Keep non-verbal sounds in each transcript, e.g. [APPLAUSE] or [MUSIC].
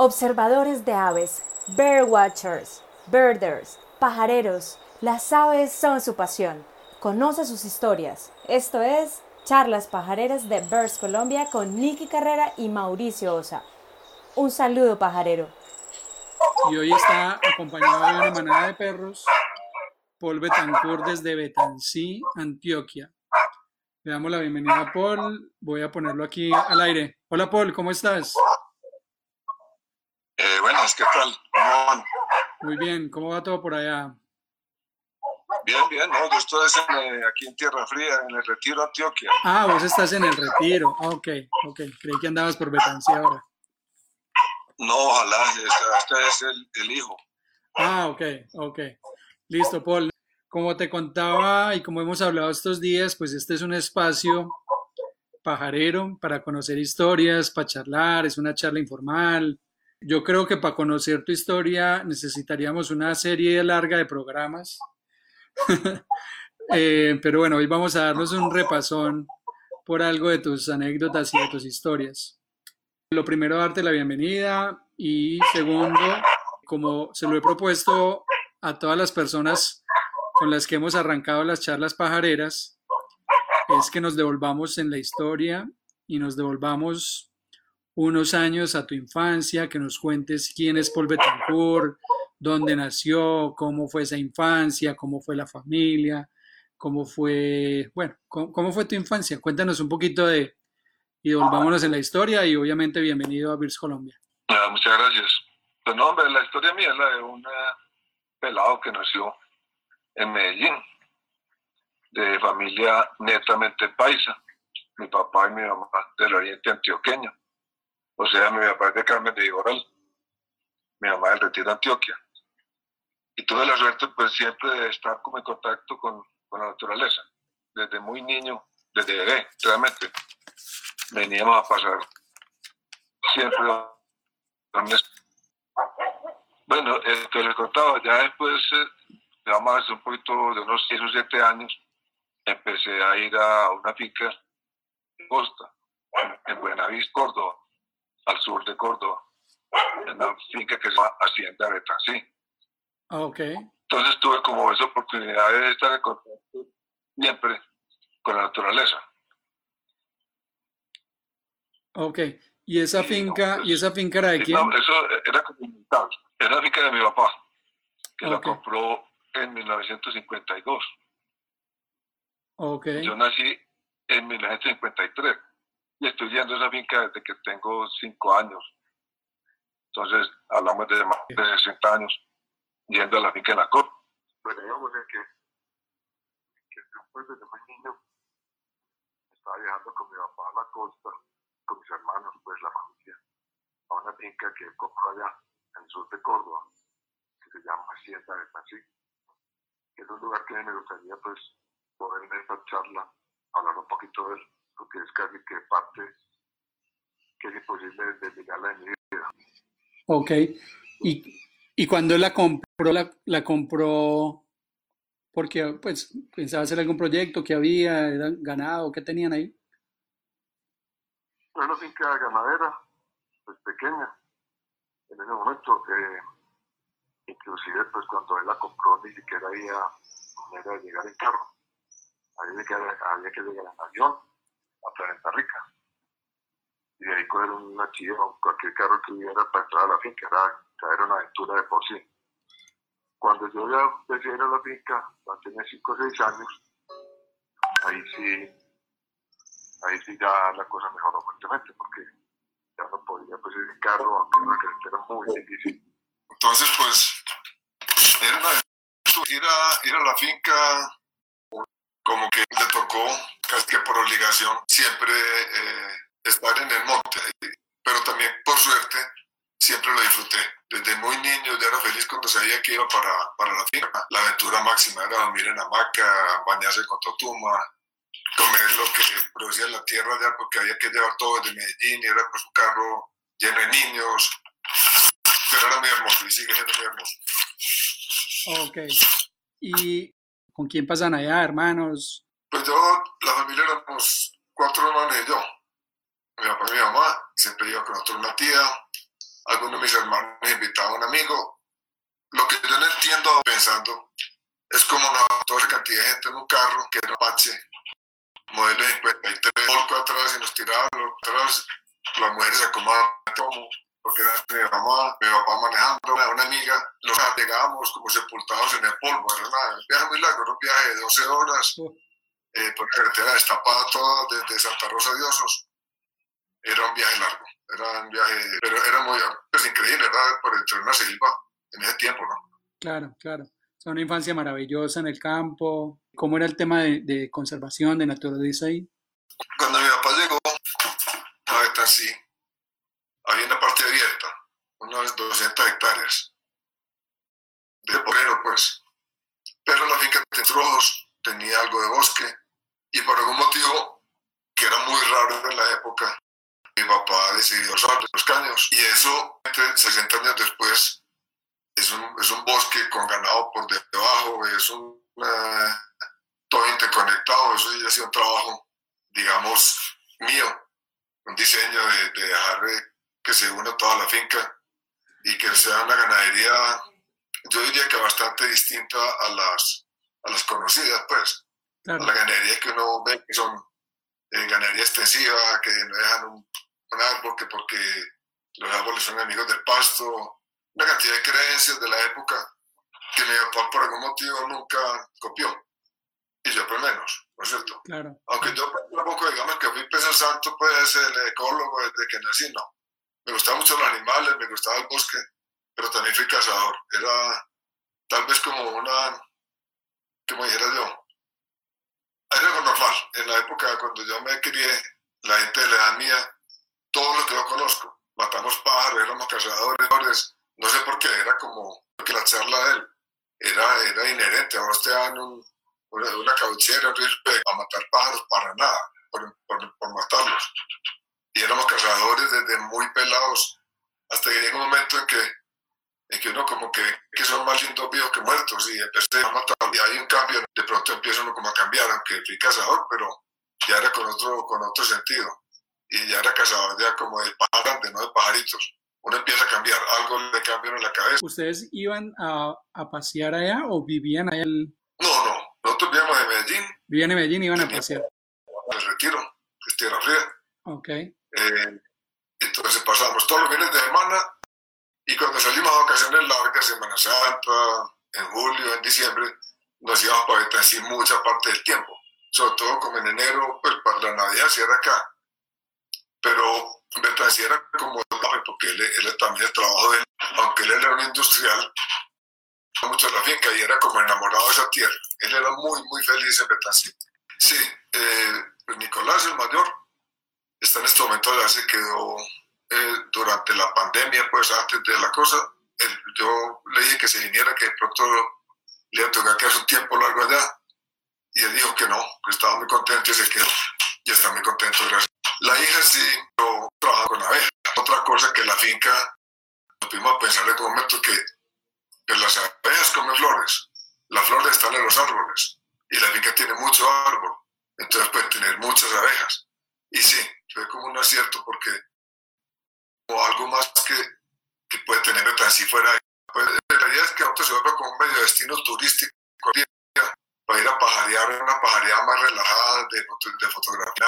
Observadores de aves, birdwatchers, birders, pajareros, las aves son su pasión. Conoce sus historias. Esto es Charlas Pajareras de Birds Colombia con Nicky Carrera y Mauricio Osa. Un saludo pajarero. Y hoy está acompañado de una manada de perros, Paul Betancourt desde Betancí, Antioquia. Le damos la bienvenida a Paul. Voy a ponerlo aquí al aire. Hola Paul, ¿cómo estás? ¿Qué tal? Muy bien, ¿cómo va todo por allá? Bien, bien, no, yo estoy en, eh, aquí en Tierra Fría, en el Retiro, Antioquia. Ah, vos estás en el retiro. Ah, ok, ok. Creí que andabas por Betancí ahora. No, ojalá, este, este es el, el hijo. Ah, ok, ok. Listo, Paul. Como te contaba y como hemos hablado estos días, pues este es un espacio pajarero para conocer historias, para charlar, es una charla informal. Yo creo que para conocer tu historia necesitaríamos una serie larga de programas. [LAUGHS] Eh, pero bueno, hoy vamos a darnos un repasón por algo de tus anécdotas y de tus historias. Lo primero, darte la bienvenida y segundo, como se lo he propuesto a todas las personas con las que hemos arrancado las charlas pajareras, es que nos devolvamos en la historia y nos devolvamos unos años a tu infancia, que nos cuentes quién es Paul Betancourt, dónde nació, cómo fue esa infancia, cómo fue la familia, cómo fue, bueno, cómo, fue tu infancia. Cuéntanos un poquito de, y volvámonos en la historia y obviamente bienvenido a Virs Colombia. Ah, muchas gracias. Pues no, hombre, la historia mía es la de un pelado que nació en Medellín, de familia netamente paisa, mi papá y mi mamá del oriente antioqueño. O sea, mi papá es de Carmen de Iboral, mi mamá del Retiro Antioquia. Y tuve la suerte, pues, siempre de estar como en contacto con, con la naturaleza. Desde muy niño, desde bebé, realmente, veníamos a pasar siempre bueno, eh, te lo he contado, ya después, eh, digamos, hace un poquito de unos 6 o 7 años, empecé a ir a una finca en Costa, en Buenavís, Córdoba, al sur de Córdoba, en una finca que se llama Hacienda Betancí. Ah, Ok, Entonces tuve como esa oportunidad de estar en contacto siempre con la naturaleza. ok. ¿Y esa Sí, finca, no, y esa finca era de quién? no, eso era comunitario. Era la finca de mi papá, que la Ok. compró en 1952. Ok, Yo nací en 1953 y estoy yendo a esa finca desde que tengo 5 años. Entonces, hablamos de más de 60 años yendo a la finca de la COP. Bueno, digamos que, que después desde muy niño estaba viajando con mi papá a la costa, con mis hermanos, pues la familia, a una finca que compró allá en el sur de Córdoba, que se llama Hacienda de. Que es un lugar que me gustaría, pues, poder en esta charla hablar un poquito de él, porque es casi que parte que es imposible desligarla de mi vida. ok. ¿Y, y cuando él la compró, la, la compró porque pues pensaba hacer algún proyecto que había, era ganado, ¿qué tenían ahí? Una finca ganadera, pues pequeña, en ese momento. eh, inclusive, pues cuando él la compró, ni siquiera había manera de llegar en carro. Había que, había que llegar en avión a Planeta Rica. Y de ahí coger una chiva cualquier carro que hubiera para entrar a la finca. Era, era una aventura de por sí. Cuando yo ya empecé a ir a la finca, cuando tenía 5 o 6 años, ahí sí ahí sí ya la cosa mejoró fuertemente porque ya no podía pues ir en carro, aunque una carretera era muy difícil. Entonces, pues, era una ir a, ir a la finca, como que le tocó, casi que por obligación, siempre eh, estar en el monte, pero también por suerte siempre lo disfruté. Desde muy niño ya era feliz cuando sabía que iba para, para la finca. La aventura máxima era dormir en hamaca, bañarse con totuma, comer lo que producía la tierra allá porque había que llevar todo desde Medellín y era pues un carro lleno de niños. Pero era muy hermoso y sigue siendo muy hermoso. Ok. ¿Y ¿Con quién pasan allá, hermanos? Pues yo, la familia éramos cuatro hermanos y yo. Mi papá y mi mamá, siempre iba con nosotros una tía, algunos de mis hermanos invitaban a un amigo. Lo que yo no entiendo pensando es como una, toda la cantidad de gente en un carro que era Apache, modelo 53, volco atrás y nos tiraban los atrás. Las mujeres se acomodaban como porque era mi mamá, mi papá manejando, una, amiga, los llegábamos como sepultados en el polvo, era un viaje muy largo, era un viaje de 12 horas, eh, por carretera destapada toda desde Santa Rosa de Osos, era un viaje largo, era un viaje, pero era muy, pues increíble, era por entre una selva en ese tiempo, ¿no? Claro, claro. O sea, una infancia maravillosa en el campo. ¿Cómo era el tema de, de conservación, de naturaleza ahí? Cuando mi papá llegó a Betancí, había una parte abierta, unas 200 hectáreas, de porero pues. Pero la finca de Trojos tenía algo de bosque y por algún motivo que era muy raro en la época, mi papá decidió usar los caños y eso 60 años después es un, es un bosque con ganado por debajo, es un uh, todo interconectado, eso ya ha sido un trabajo, digamos, mío, un diseño de, de dejar que se una toda la finca y que sea una ganadería, yo diría que bastante distinta a las, a las conocidas, pues. Claro. A la ganadería que uno ve que son eh, ganadería extensiva, que no dejan un, un árbol que porque los árboles son amigos del pasto, una cantidad de creencias de la época que mi papá por algún motivo nunca copió. Y yo pues menos, ¿no es cierto? Claro. Aunque yo tampoco digamos que fui pesa santo, pues el ecólogo desde que nací, no. Me gustaban mucho los animales, me gustaba el bosque, pero también fui cazador. Era tal vez como una, como dijera yo, era algo normal. En la época cuando yo me crié, la gente de la edad mía, todo lo que yo conozco, matamos pájaros, éramos cazadores, no sé por qué, era como que la charla de él era, era inherente. A vos te dan un, una, una cauchera, un a matar pájaros para nada, por, por, por, matarlos. Y éramos cazadores desde muy pelados, hasta que llega un momento en que, en que uno como que, que son más lindos vivos que muertos, y empecé a matar. Y hay un cambio, de pronto empieza uno como a cambiar, aunque fui cazador, pero ya era con otro, con otro sentido. Y ya era cazador ya como de pájaros, no de pajaritos uno empieza a cambiar, algo le cambia en la cabeza. ¿Ustedes iban a, a pasear allá o vivían allá? El... No, no, nosotros vivíamos en Medellín. Vivían en Medellín y iban a pasear. El retiro, que es Tierra Fría. Ok. Eh, entonces pasábamos todos los fines de semana y cuando salimos a vacaciones largas, Semana Santa, en julio, en diciembre, nos íbamos para Betancí mucha parte del tiempo. Sobre todo como en enero, pues para la Navidad si era acá. Pero Betancí era como porque él, él también el trabajo de él, aunque él era un industrial, mucho la finca y era como enamorado de esa tierra. Él era muy, muy feliz en Betancí. Sí, eh, pues Nicolás, el mayor, está en este momento, ya se quedó eh, durante la pandemia, pues antes de la cosa. Yo le dije que se viniera, que de pronto le iba a tocar quedarse un tiempo largo allá. Y él dijo que no, que estaba muy contento y se quedó. Y está muy contento, gracias. La hija sí, pero trabaja con abejas. Otra cosa que la finca, nos pudimos pensar en algún momento que, que las abejas comen flores. Las flores están en los árboles y la finca tiene mucho árbol. Entonces puede tener muchas abejas. [LAUGHS] Y sí, fue como un acierto porque como algo más que, que puede tener así fuera. Pues, la idea es que nosotros se vuelva como un medio destino turístico para ir a pajarear, una pajareada más relajada, de, de fotografía.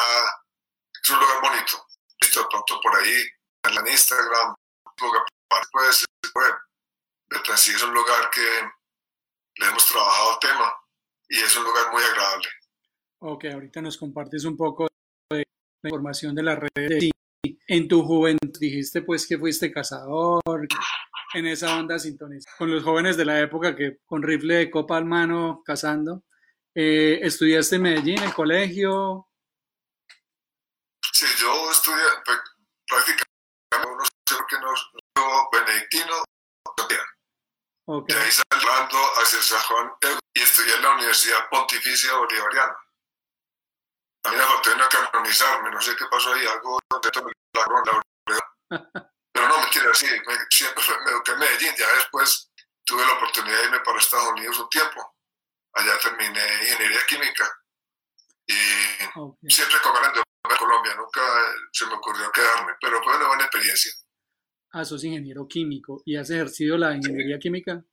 Es un lugar bonito. Listo, pronto por ahí, en Instagram, lugar puede ser web. Es un lugar que le hemos trabajado tema y es un lugar muy agradable. Ok, ahorita nos compartes un poco la información de las redes. En tu juventud dijiste pues que fuiste cazador, en esa onda sintonizada con los jóvenes de la época que con rifle de copa al mano cazando. Eh, ¿Estudiaste en Medellín, en el colegio? Sí, yo estudié pues, prácticamente, no sé por qué no, yo benedictino, okay. de ahí saliendo hacia San Juan y estudié en la Universidad Pontificia Bolivariana. Amigo, tengo que armonizarme, no sé qué pasó ahí, algo dentro de la corona, [LAUGHS] Pero no, mentira, sí, me, siempre me eduqué en Medellín, ya después tuve la oportunidad de irme para Estados Unidos un tiempo. Allá terminé ingeniería química y okay. siempre comparando en Colombia, nunca eh, se me ocurrió quedarme, pero fue una buena experiencia. Ah, sos ingeniero químico y has ejercido la ingeniería química?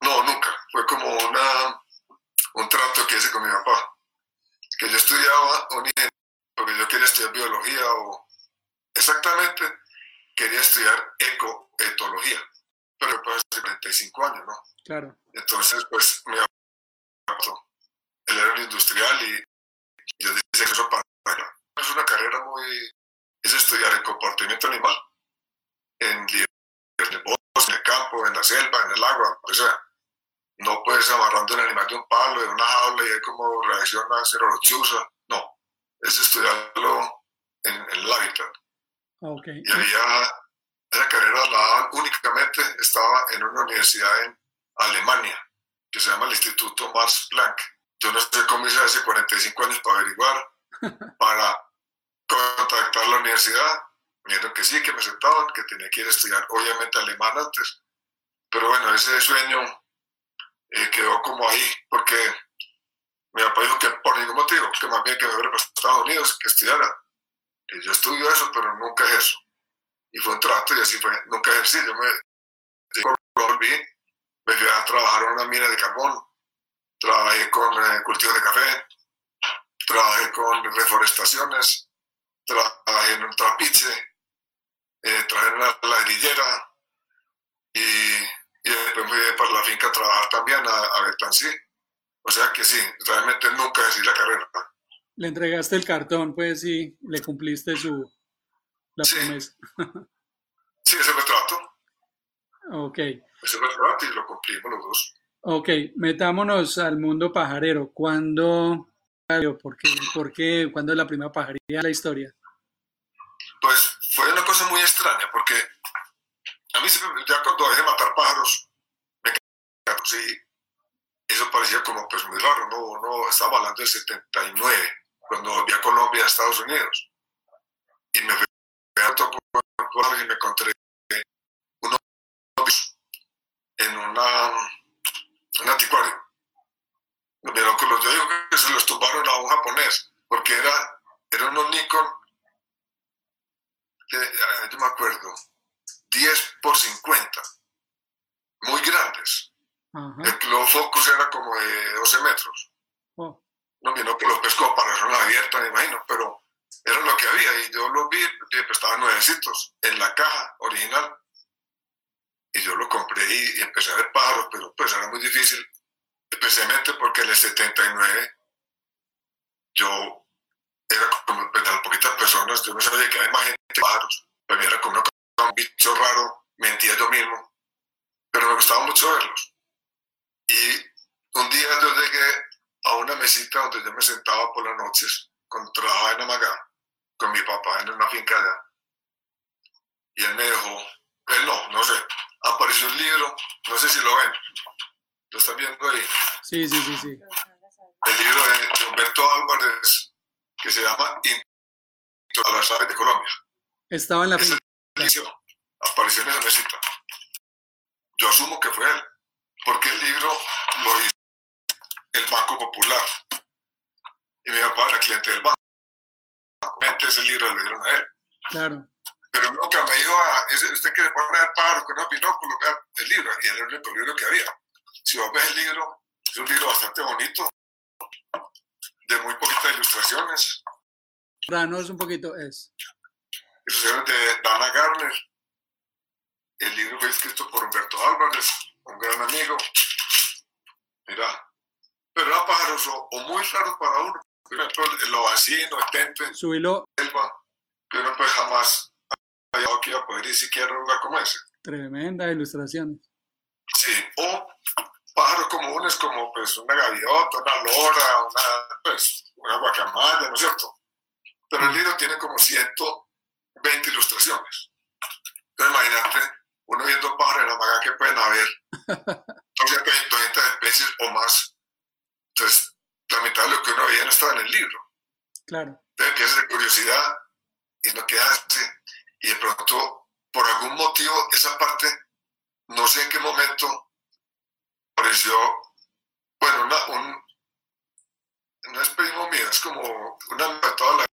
No, nunca. Fue como una, un trato que hice con mi papá que yo estudiaba origen, porque yo quería estudiar biología o exactamente quería estudiar ecoetología, pero para 35 años, ¿no? Claro. Entonces, pues me él era un industrial y yo decía que eso para es una carrera muy es estudiar el comportamiento animal en, el bosque, en el campo, en la selva, en el agua, o sea amarrando un animal de un palo, de una jaula y hay como reacciona a cero chusa, no, es estudiarlo en, en el hábitat. Okay. Y había, esa carrera la daban únicamente, estaba en una universidad en Alemania, que se llama el Instituto Mars Planck. Yo no sé cómo hice hace 45 años para averiguar, [LAUGHS] para contactar la universidad. Dijeron que sí, que me aceptaban, que tenía que ir a estudiar, obviamente, alemán antes. Pero bueno, ese sueño quedó como ahí, porque mi papá dijo que por ningún motivo, que más bien que me hubiera para Estados Unidos, que estudiara. Y yo estudio eso, pero nunca eso. Y fue un trato y así fue, nunca ejercí. Yo me volví, me fui a trabajar en una mina de carbón, trabajé con eh, cultivos de café, trabajé con reforestaciones, trabajé en un trapiche, eh, trabajé en la ladrillera y, y después me fui para la finca a trabajar también a, a Betancí. O sea que sí, realmente nunca ejercí la carrera. Le entregaste el cartón, pues, y le cumpliste su la Sí. promesa. [LAUGHS] Sí, ese el trato. Ok. Ese el trato y lo cumplimos los dos. Ok, metámonos al mundo pajarero. ¿Cuándo, por qué, por qué, cuándo es la primera pajarería de la historia? Pues fue una cosa muy extraña porque mí ya cuando dejé de matar pájaros, me sí, eso parecía como pues muy raro, ¿no? no estaba hablando del 79, cuando volví a Colombia, a Estados Unidos. Y me fui a Topo- y me encontré unos en una, un anticuario. Pero con los, yo digo que se los tumbaron a un japonés, porque era, era unos Nikon que, ah, yo me acuerdo, 10 por 50, muy grandes. Ajá. El Club Focus era como de 12 metros. Oh, No, no que los pescó para zona abierta, me imagino, pero era lo que había. Y yo lo vi, pues, estaban nuevecitos en la caja original. Y yo lo compré y, y empecé a ver pájaros, pero pues era muy difícil, especialmente porque en el 79 yo era como pues, de las poquitas personas, yo no sabía que había más gente pájaros. Para mí era como una cosa, un bicho raro, mentía yo mismo, pero me gustaba mucho verlos. Y un día yo llegué a una mesita donde yo me sentaba por las noches cuando trabajaba en Amagá con mi papá en una finca allá. Y él me dejó, él no, no sé, apareció un libro, no sé si lo ven, lo están viendo ahí, sí, sí, sí, sí. el libro de, Humberto Álvarez que se llama Intro a las aves de Colombia. Estaba en la finca. En esa mesita. Yo asumo que fue él, porque el libro lo hizo el Banco Popular. Y mi papá era cliente del banco. Obviamente ese libro le dieron a él. Claro. Pero nunca me dijo, ah, ese- usted quiere poner pájaro con unos binóculos, vea el libro. Y era el único libro que había. Si vos ves el libro, es un libro bastante bonito, de muy poquitas ilustraciones. Ranos un poquito es. Ilustraciones de Dana Garner. El libro fue escrito por Humberto Álvarez, un gran amigo. Mira, pero eran pájaros o, o muy raros para uno. Por ejemplo, el lobacino, el tente, Subilo, el selva, que uno pues jamás había que iba a poder ni siquiera lugar como ese. tremendas ilustraciones. Sí, o pájaros comunes como pues una gaviota, una lora, una, pues, una guacamaya, ¿no es cierto? Pero el libro tiene como 120 ilustraciones. Entonces imagínate, uno viendo pájaros en la maga que pueden haber 200, 200 especies o más. Entonces, la mitad de lo que uno veía no estaba en el libro. Claro. Entonces empiezas de curiosidad y no quedaste. Y de pronto, por algún motivo, esa parte, no sé en qué momento, pareció, bueno, una, un, no es primo mío, es como una de toda la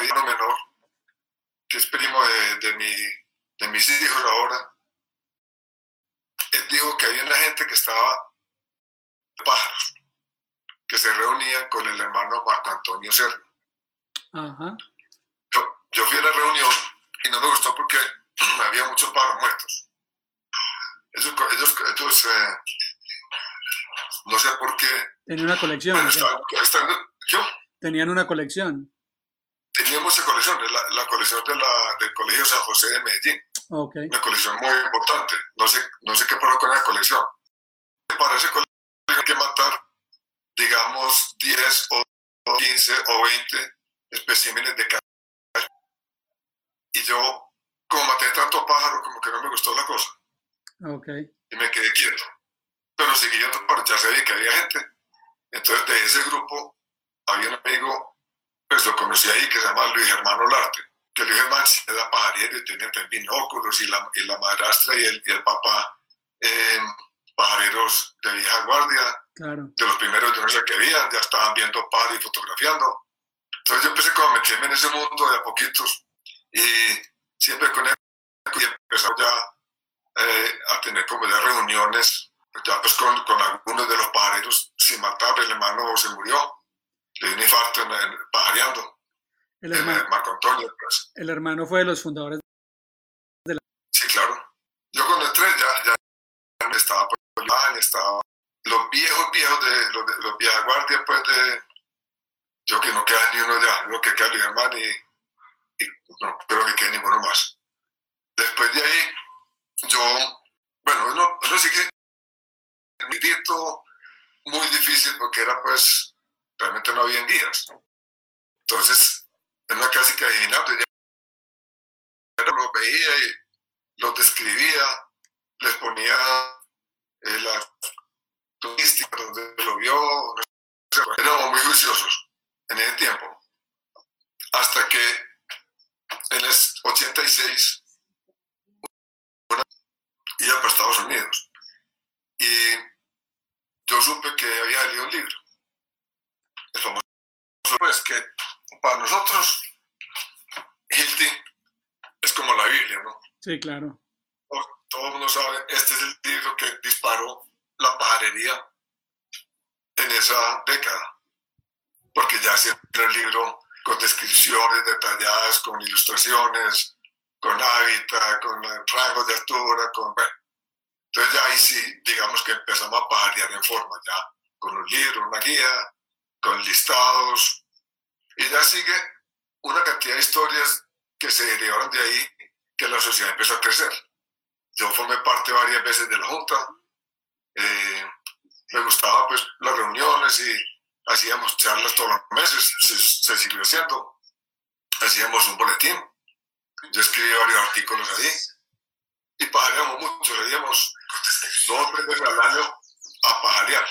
vida uno menor, que es primo de, de, mi, de mis hijos ahora. Él dijo que había una gente que estaba pájaros, que se reunían con el hermano Marco Antonio Serra. Ajá. Yo, yo fui a la reunión y no me gustó porque había muchos pájaros muertos. Ellos, ellos, ellos eh, no sé por qué. Tenían una colección. ¿yo? Tenían una colección. Teníamos esa colección, la, la colección de la, del Colegio San José de Medellín. Ok. una colección muy importante. No sé, no sé qué pasó con la colección. Para ese colección hay que matar, digamos, 10 o 15 o 20 especímenes de cada. Y yo, como maté tanto pájaro, como que no me gustó la cosa. Ok. Y me quedé quieto. Pero seguí yendo para ya sabía que había gente. Entonces, de ese grupo, había un amigo, pues lo conocí ahí, que se llama Luis Germán Olarte que Luis Germán era pajarero y tenía también binóculos y la, y la madrastra y el, y el papá eh, pajareros de vieja guardia, Claro. de los primeros yo no sé qué habían, ya estaban viendo pájaros y fotografiando. Entonces yo empecé como a meterme en ese mundo de a poquitos y siempre con él y empezó ya eh, a tener como ya reuniones, ya pues con, con algunos de los pajareros sin matar, el hermano se murió, le dio un infarto en, en- pajareando, El hermano, Marco Antonio, pues. el hermano fue de los fundadores. Sí, claro. Yo cuando entré ya, ya estaba por Iván, estaba los viejos viejos de los, de, los vieja guardia, pues de yo que no queda ni uno ya, lo que queda Luis Germán y, y no creo que quede ninguno más. Después de ahí, yo, bueno, uno, uno sigue un grito muy difícil porque era pues, realmente no había guías. Entonces, en una clásica adivinando, ya los veía y los describía, les ponía eh, la turística donde lo vio, éramos muy juiciosos en ese tiempo. Hasta que en el 86 una- iba para Estados Unidos y yo supe que había salido un libro. El famoso pues que para nosotros Hilti es como la Biblia, ¿no? Sí, claro. todo el mundo sabe, este es el libro que disparó la pajarería en esa década. Porque ya era el libro con descripciones detalladas, con ilustraciones, con hábitat, con rangos de altura, con... bueno. Entonces ya ahí sí, digamos que empezamos a pajarear en forma, ya con un libro, una guía, con listados, y ya sigue una cantidad de historias que se derivaron de ahí, que la sociedad empezó a crecer. Yo formé parte varias veces de la Junta. eh, me gustaba pues las reuniones y hacíamos charlas todos los meses, se, se siguió haciendo. Hacíamos un boletín. Yo escribí varios artículos ahí y pajareamos mucho, salíamos dos o tres veces al año a pajarear.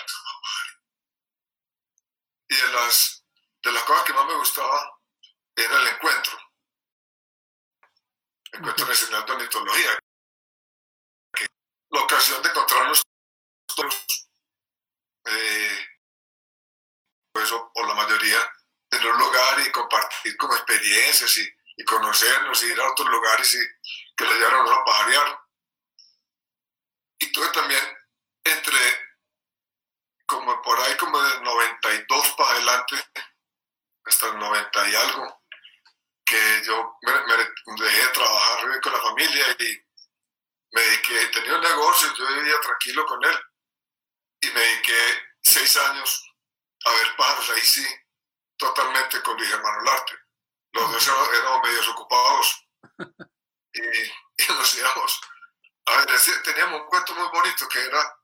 Y de las, de las cosas que más me gustaba era el encuentro. Encuentro Nacional de Ornitología, la ocasión de encontrarnos todos, eh, pues, o, o la mayoría, en un lugar y compartir como experiencias y, y conocernos y ir a otros lugares y que le llevaron a pajarear. Y tuve también entre, como por ahí como del 92 para adelante, hasta el 90 y algo, que yo me, me dejé de trabajar con la familia y me dediqué, tenía un negocio, yo vivía tranquilo con él y me dediqué seis años a ver pájaros, ahí sí, totalmente con Luis Germán Olarte. Los dos éramos, éramos medios ocupados [LAUGHS] y, y nos íbamos. A ver, teníamos un cuento muy bonito que era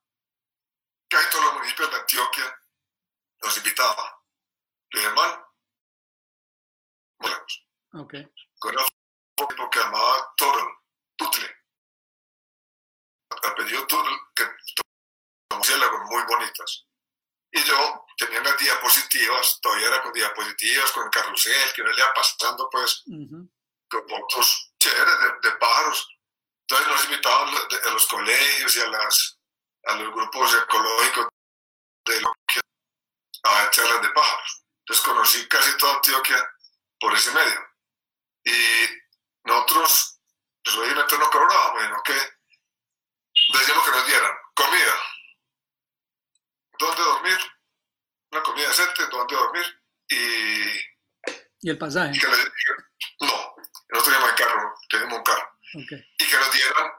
casi todos los municipios de Antioquia nos invitaban. Germán, muy lejos Ok. con una foto que llamaba Toro, Tutle. Apellido Tutle, que tomó murciélagos muy bonitas. Y yo tenía unas diapositivas, todavía era con diapositivas, con carrusel, que uno le iba pasando pues con fotos chéveres de, de pájaros. Entonces nos invitaban a los colegios y a, las, a los grupos ecológicos de Antioquia a charlas de pájaros. Entonces conocí casi toda Antioquia por ese medio. Y nosotros, pues obviamente no cobrábamos, sino que decíamos que nos dieran comida, dónde dormir, una comida decente, dónde dormir y Y el pasaje. y que le- no, carro, tenemos un carro, Ok. y que nos dieran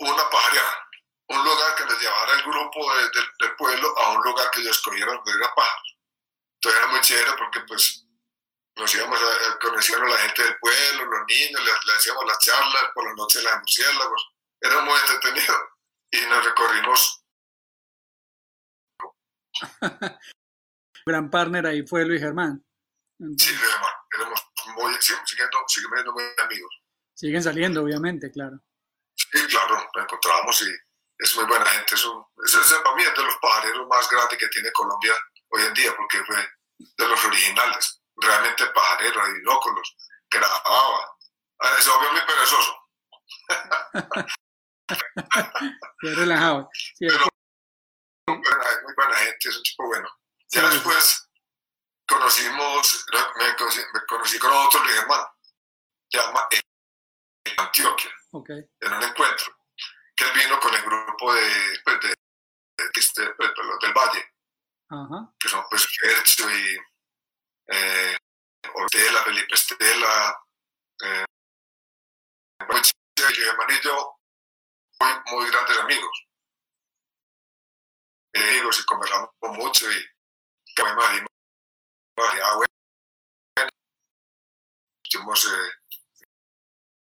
una pajareada, un lugar que nos llevara el grupo de- de- del pueblo a un lugar que ellos escogieran donde era pájaros. Entonces era muy chévere porque pues nos íbamos a, a- conocíamos a la gente del pueblo, los niños, les, les hacíamos las charlas, por la noche las murciélagos, era muy entretenido y nos recorrimos, [LAUGHS] Gran partner ahí fue Luis Germán. sí, Entonces, además, éramos muy, siguiendo, siguiendo muy amigos. Siguen saliendo, obviamente, claro. Sí, claro, lo encontramos y es muy buena gente. Es un, es, para mí es de los pajareros más grandes que tiene Colombia hoy en día, porque fue de los originales, realmente pajarero, adinóculos, grababa. Ah, Es obvio muy perezoso, [LAUGHS] Qué relajado. Sí, Pero- muy buena, muy buena gente, es un tipo bueno. Ya Sí, sí. después conocimos, me conocí, me conocí con otro Luis Germán, se llama en Antioquia. en un encuentro, que él vino con el grupo de, pues, de, de- este, pues, del Valle, que son pues Fercho y eh, Ortela, Felipe Estela, eh, y Germán y yo, muy, muy grandes amigos. Eh, amigos y conversamos mucho y que me imagino, ah, bueno, hemos eh,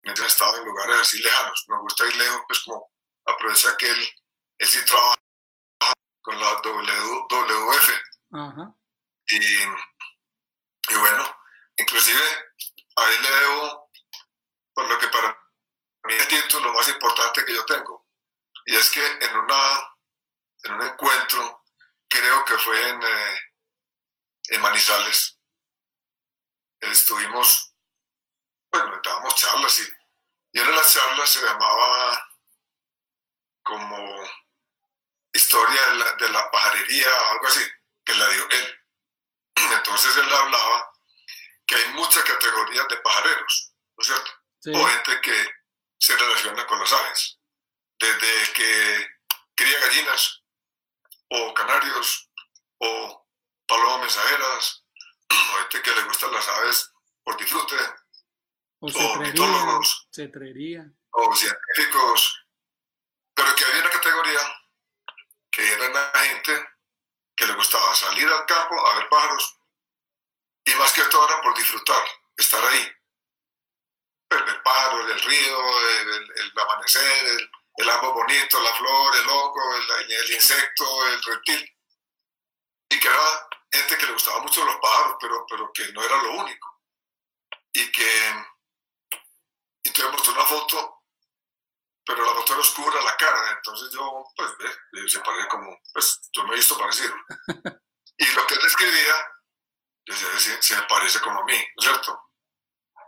hemos estado en lugares así lejanos. Nos gusta ir lejos, pues como aprovechar que él, él sí trabaja con la W- WF Ajá. y, y bueno, inclusive ahí le debo por lo que para mí es título más importante que yo tengo. Y es que en, una, en un encuentro, creo que fue en, eh, en Manizales, estuvimos, bueno, dábamos charlas y, y una de las charlas se llamaba como historia de la, de la pajarería o algo así, que la dio él. [CLEARS THROAT] Entonces él hablaba que hay muchas categorías de pajareros, ¿no es cierto? Sí. O gente que se relaciona con las aves. Desde que cría gallinas, o canarios, o palomas mensajeras, [CLEARS THROAT] o gente que le gustan las aves por disfrute, O cetrería. mitólogos, Cetrería. o científicos, pero que había una categoría que era la gente que le gustaba salir al campo a ver pájaros y más que todo era por disfrutar, estar ahí. Ver, ver pájaros, el río, el, el- el amanecer, el, el árbol bonito, la flor, el hongo, el, el- el insecto, el reptil. Y que era gente que le gustaba mucho los pájaros, pero, pero que no era lo único. Y que mostró una foto, pero la foto era oscura, la cara, entonces yo, pues, ve, se parece como, pues, yo me he visto parecido. [LAUGHS] y lo que él escribía, yo decía, se, se me parece como a mí, ¿no es cierto?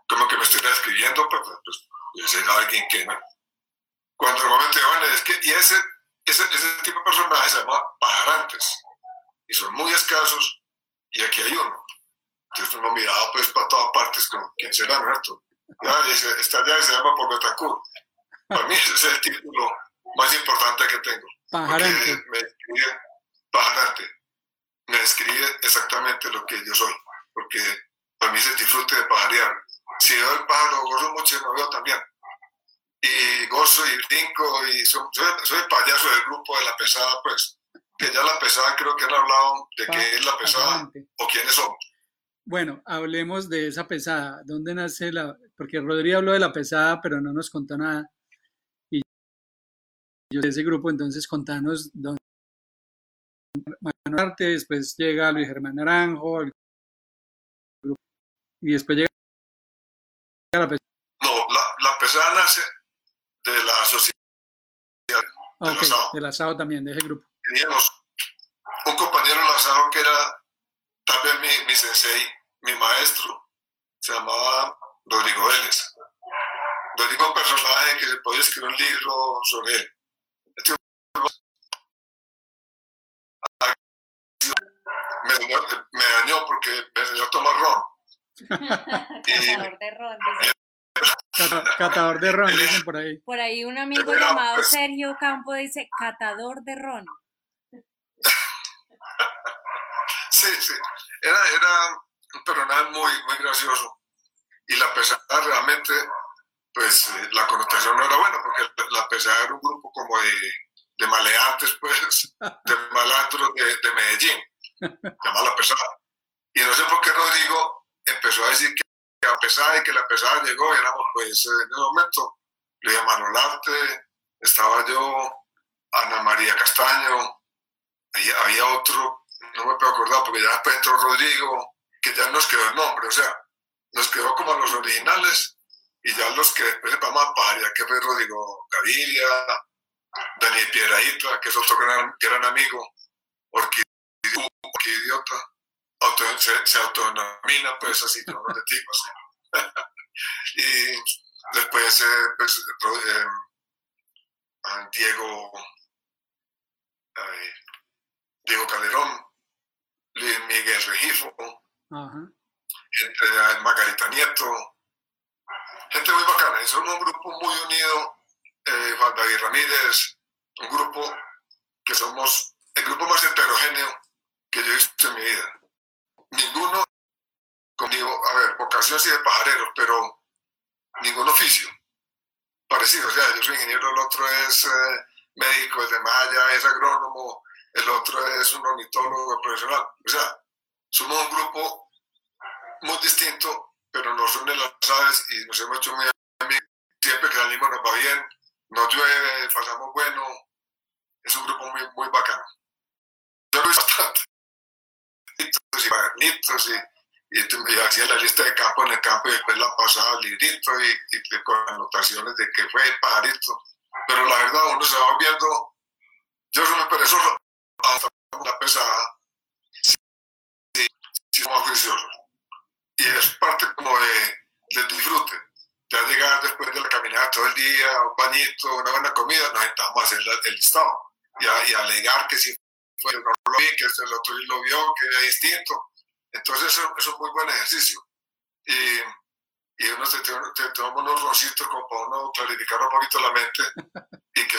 Como que me estoy describiendo, pero pues, yo sé alguien que no. Cuando normalmente, bueno, es que, y ese, ese, ese tipo de personajes se llama pajarantes, y son muy escasos, y aquí hay uno. Entonces uno miraba, pues, para todas partes, como, ¿quién será, no es cierto? Esta ya se llama por Betancourt. Para mí ese es el título más importante que tengo. Pajarante. me describe, pajarante, me describe exactamente lo que yo soy. Porque para mí es el disfrute de pajarear. Si veo el pájaro, gozo mucho y me veo también. Y gozo y brinco y soy, el payaso del grupo de la pesada, pues. Que ya la pesada creo que han hablado de qué es la pesada o quiénes somos. Bueno, hablemos de esa pesada. ¿Dónde nace la...? Porque Rodrigo habló de la pesada, pero no nos contó nada. Y yo de ese grupo, entonces contanos dónde... Arte, después llega Luis Germán Naranjo, el grupo, y después llega la pesada. No, la, la pesada nace de la sociedad. Ah, ok, asado. del asado también, de ese grupo. teníamos un compañero Lázaro que era tal vez mi, mi sensei, mi maestro, se llamaba Rodrigo Vélez. Rodrigo es un personaje que se podía escribir un libro sobre él. Este me, dañó- me dañó porque me enseñó a tomar ron. [LAUGHS] Catador de ron. Cata- Catador de ron, dicen por ahí. Por ahí un amigo Era, llamado pues- Sergio Campo dice catador de ron. [LAUGHS] Sí, sí. Era, era un personaje muy, muy gracioso. Y la pesada realmente, pues eh, la connotación no era buena, porque la pesada era un grupo como de, de maleantes, [LAUGHS] pues, de malandros de, de Medellín, llamada la pesada. Y no sé por qué Rodrigo empezó a decir que a pesar de que la pesada llegó, éramos pues en ese momento, Luis Manolarte, estaba yo, Ana María Castaño, había, había otro, no me puedo acordar porque ya después entró Rodrigo, que ya nos quedó el nombre, o sea, nos quedó como los originales y ya los que después se llamaban Paria, que fue Rodrigo Gaviria, Daniel Piedraíta, que es otro gran, gran amigo, auto, se, se autodenomina pues así, los de tipo, así. [LAUGHS] y después eh, pues, eh, Diego, eh, Diego Calderón, Luis Miguel Regifo, gente de Margarita Nieto, gente muy bacana. Y son un grupo muy unido, eh, Juan David Ramírez, un grupo que somos el grupo más heterogéneo que yo he visto en mi vida. Ninguno, conmigo, a ver, vocación sí de pajareros, pero ningún oficio parecido. O sea, yo soy ingeniero, el otro es eh, médico, el de Maya es agrónomo, el otro es un ornitólogo profesional. O sea, somos un grupo muy distinto, pero nos unen las aves y nos hemos hecho muy amigos. Siempre que salimos nos va bien, no llueve, pasamos bueno. Es un grupo muy, muy bacano. Yo lo hice bastante. Y y, hacía la lista de campo en el campo y después la pasaba al librito y, con anotaciones de que fue el pajarito. Pero la verdad, uno se va viendo. Yo soy muy perezoso la pesada. Sí, sí somos juiciosos. Y es parte como de, del disfrute. Ya llegar después de la caminata todo el día, un bañito, una buena comida, nos sentamos a hacer el listado y, a, y alegar que si fue, no lo vi, que el otro lo vio, que era distinto. Entonces, eso, eso es muy buen ejercicio. Y, y uno se, te- toma unos roncitos como para uno clarificar un poquito la mente y que.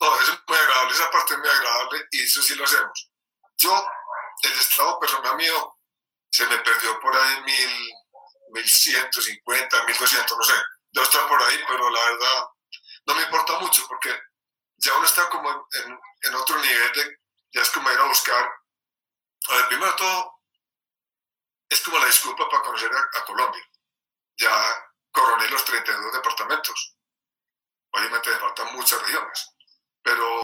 No, es muy agradable, esa parte es muy agradable y eso sí lo hacemos. Yo, el estado personal mío, se me perdió por ahí mil, 1150, 1200, no sé. Debo estar por ahí, pero la verdad no me importa mucho porque ya uno está como en, otro nivel de, ya es como ir a buscar. A ver, primero todo, es como la disculpa para conocer a, a Colombia. Ya coroné los 32 departamentos. Obviamente me faltan muchas regiones, pero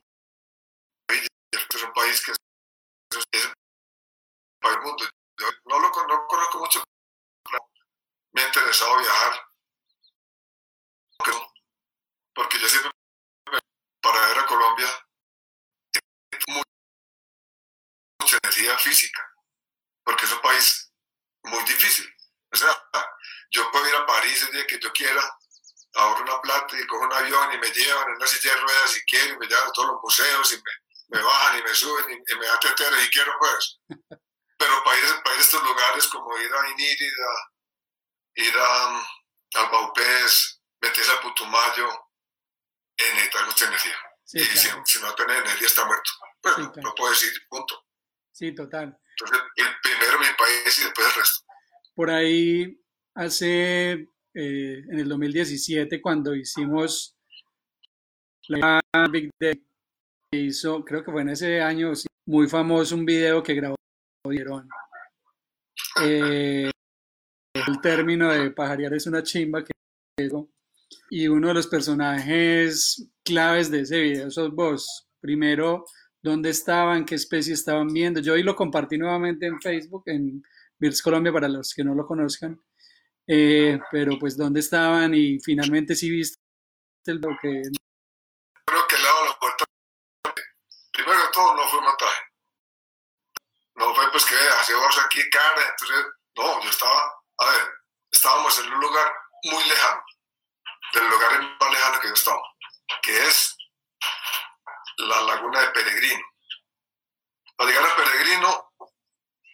es un país que es, para el mundo. No lo no conozco mucho, me ha interesado viajar. Porque- yo siempre, para ver a Colombia, mu- mucha energía física, porque es un país muy difícil. O sea, yo puedo ir a París el día que yo quiera, ahorro una plata y cojo un avión y me llevan en una silla de ruedas si quiero, y me llevan a todos los museos y me, me bajan y me suben y, y me dan teteros si quiero, pues. [LAUGHS] Pero para ir, para ir a estos lugares como ir a Inírida, ir a, um, al Baupés, meterse a Putumayo, eh, necesitas mucha energía. Sí, y si, claro. si no tenés energía está muerto. Bueno, Sí, claro. no puedo decir, punto. Sí, total. Entonces, el- primero mi país y después el resto. Por ahí, hace, eh, en el 2017, cuando hicimos la Big Day, hizo, creo que fue en ese año, muy famoso un video que grabó Dieron. Eh, el término de pajarear es una chimba que y uno de los personajes claves de ese video sos vos. Primero, dónde estaban, qué especie estaban viendo. Yo hoy lo compartí nuevamente en Facebook, en Birds Colombia, para los que no lo conozcan. Eh, pero pues dónde estaban y finalmente sí viste video que Creo que le la. Primero de todo, no fue montaje. No fue pues que hacemos aquí cara, entonces, no, yo estaba, a ver, estábamos en un lugar muy lejano, del lugar más lejano que yo estaba, que es la laguna de Peregrino. Para llegar a Peregrino,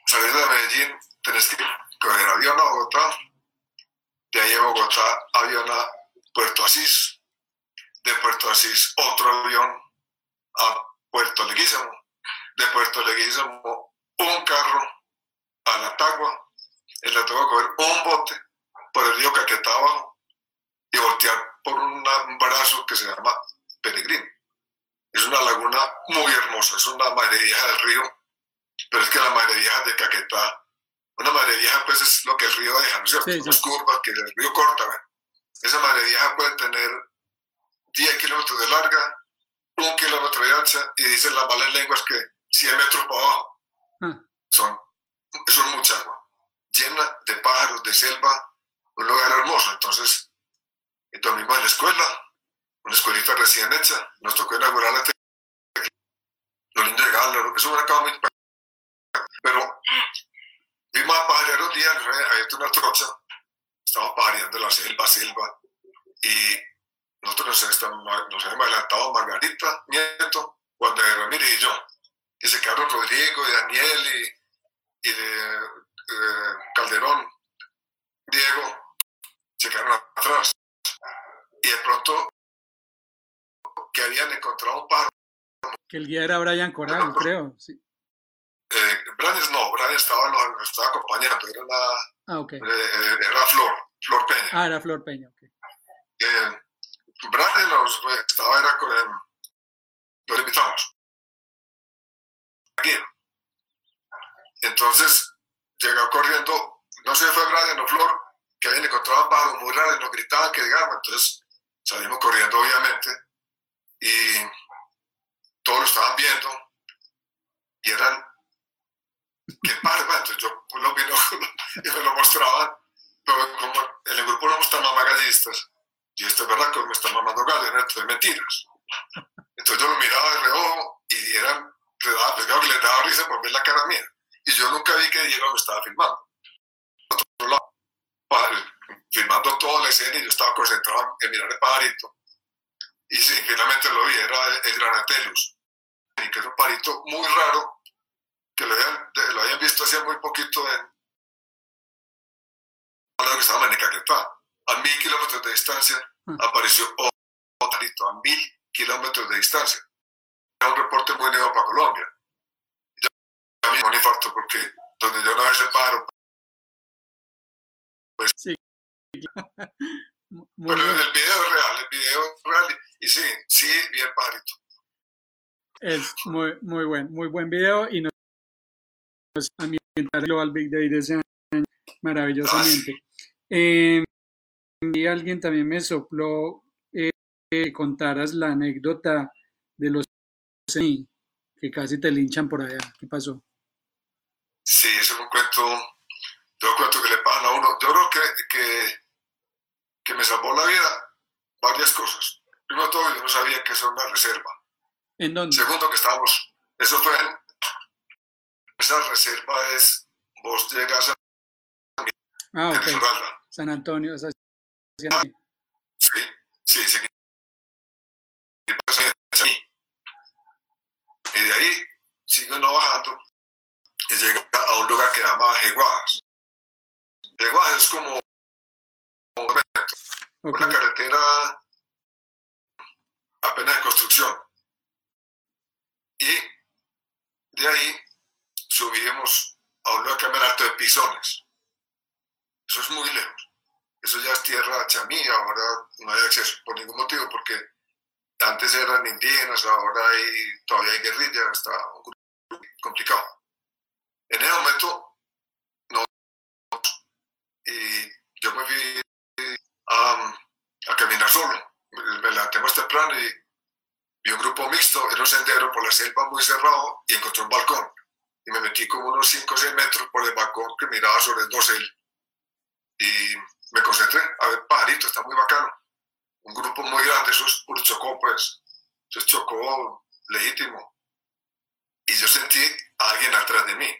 salir de Medellín, tenés que coger avión a Bogotá, de ahí a Bogotá, avión a Puerto Asís, de Puerto Asís otro avión a Puerto Leguízamo, de Puerto Leguízamo un carro a la Tagua, en la Tagua coger un bote por el río Caquetá abajo y voltear por un brazo que se llama Peregrino. Es una laguna muy hermosa, es una madre vieja del río, pero es que la madre vieja de Caquetá, una madre vieja pues es lo que el río deja, ¿no es cierto? Sí. Unas curvas que el río corta. Esa madre vieja puede tener 10 kilómetros de larga, un kilómetro de ancha y dicen las malas lenguas que 100 metros para abajo. Ah. Son, eso es mucha agua, llena de pájaros, de selva, un lugar hermoso. Entonces, dormimos en la escuela, una escuelita recién hecha, nos tocó inaugurar la te- los niños llegaban, lo- eso hubiera acabado muy pero vimos a pajarear un día, había una trocha, estábamos pajareando la selva, selva, y nosotros nos, estamos- nos habíamos adelantado Margarita, Nieto, Juan de Ramírez y yo, y se quedaron Rodrigo y Daniel y, y de, eh, Calderón, Diego, se quedaron atrás. Y de pronto, que habían encontrado un pájaro, Que el guía era Brian Coral, creo. Sí. eh, no, estaba, nos estaba acompañando, era, la, Ah, eh, eh, era Flor, Flor Peña. Ah, era Flor Peña, ok. Eh, eh, estaba, era con el, lo invitamos. Aquí. Entonces, llegó corriendo, no sé si fue Brian o Flor, que habían encontrado un pájaro muy raro y nos gritaban que llegáramos, entonces salimos corriendo obviamente y todos lo estaban viendo y eran qué pájaro, entonces yo pues, lo vino [LAUGHS] y me lo mostraban, pero como en el grupo no están mamagallistas y esto es verdad que me están mamando gallo, ¿no? esto es mentiras. Entonces yo lo miraba de reojo y eran, le daba, claro que les daba risa por ver la cara mía. Y yo nunca vi que Diego me estaba filmando. Otro lado, padre, filmando toda la escena y yo estaba concentrado en mirar el pajarito. Y sí, finalmente lo vi, era el, el Granatelus. Y que es un pajarito muy raro, que lo habían, lo habían visto hacía muy poquito en... Que estaba en Caquetá. A mil kilómetros de distancia Mm. apareció otro a mil kilómetros de distancia. Era un reporte muy nuevo para Colombia. Yo me un infarto porque donde yo no veo ese pájaro, Mu- Muy pero bien. el video es real, el video es real. Y, sí, sí vi el pajarito. Es muy, muy buen, muy buen video y nos ambientar el Global Big Day de ese año maravillosamente. Eh, y alguien también me sopló eh, que contaras la anécdota de los que casi te linchan por allá. ¿Qué pasó? Sí, eso es un cuento, yo cuento que le pasan a uno. Yo creo que, que, que me salvó la vida varias cosas. Primero todo, yo no sabía que eso era una reserva. ¿En dónde? Segundo, que estábamos, eso fue, esa reserva es, vos llegas a Ah. San Antonio. esa- Sí, sí, sí. Y pues, eh, sí. Y de ahí sigue uno bajando y llega a un lugar que se llama Jeguadas. Jeguadas es como una carretera apenas de construcción. Y de ahí subimos a un lugar que el Alto de Pisones. Eso es muy lejos. Eso ya es tierra chamí, ahora no hay acceso por ningún motivo, porque antes eran indígenas, ahora hay, todavía hay guerrilla, está complicado. En ese momento, no, y yo me fui a, a caminar solo. Me me levanté más temprano y vi un grupo mixto en un sendero por la selva muy cerrado y encontré un balcón. Y me metí como unos 5 o 6 metros por el balcón que miraba sobre el dosel. Y me concentré a ver pajaritos, está muy bacano. Un grupo muy grande, eso es chocó, pues. Eso es chocó legítimo. Y yo sentí a alguien atrás de mí.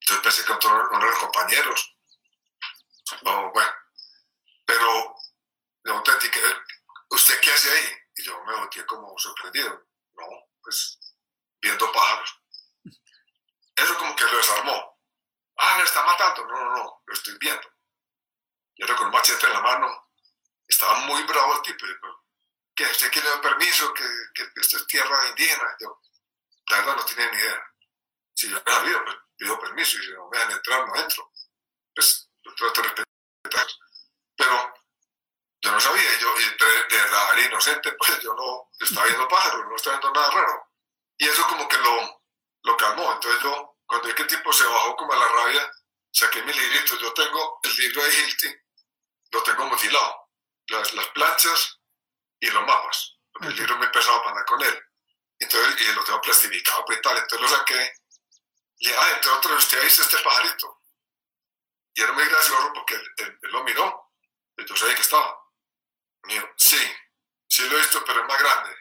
Entonces pensé que otro, uno de los compañeros. No, bueno. Pero le pregunté, ¿qué- ¿usted qué hace ahí? Y yo me volteé como sorprendido. No, pues viendo pájaros. Eso como que lo desarmó. Ah, le está matando. No, no, no, lo estoy viendo. Yo era con un machete en la mano. Estaba muy bravo el tipo. Digo, ¿que usted quiere permiso? ¿Que, que esto es tierra indígena? Yo, la verdad no tenía ni idea. Si yo hubiera sabido, pues pido permiso. Y si no me dejan entrar, no entro. Pues lo trato de respetar. Pero yo no sabía, y yo y de verdad era inocente, pues yo no estaba viendo pájaros, no estaba viendo nada raro. Y eso como que lo, lo calmó. Entonces yo, cuando vi que el tipo se bajó como a la rabia, saqué mi librito. Yo tengo el libro de Hilti, lo tengo mutilado. Las, las planchas y los mapas. Porque el libro es muy pesado para andar con él. Entonces, y lo tengo plastificado pues, tal. Entonces lo saqué. Y ah, entre otros, usted visto este pajarito. Y era muy gracioso porque él, él- él lo miró. Yo sabía que estaba. Dijo, sí, sí lo he visto, pero es más grande.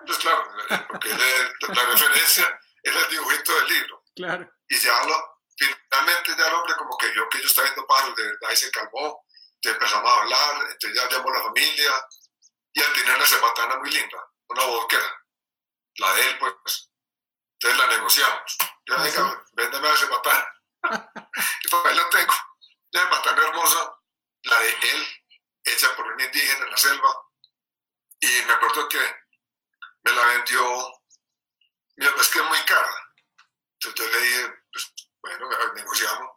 Entonces, claro, porque él es- la referencia [LAUGHS] es el dibujito del libro. Claro. Y ya lo, finalmente ya el hombre como que vio que yo estaba viendo pájaros de verdad y se calmó. Entonces empezamos a hablar, entonces ya llamó a la familia. Y él tenía una cerbatana muy linda, una boquera. La de él, pues. Entonces la negociamos. Yo, ¿Ah, venga, véndeme la cerbatana. [LAUGHS] y pues ahí la tengo. Una cerbatana hermosa, la de él, hecha por un indígena en la selva. Y me acuerdo que me la vendió, mira, es que es muy cara. Entonces yo le dije, pues, bueno, negociamos,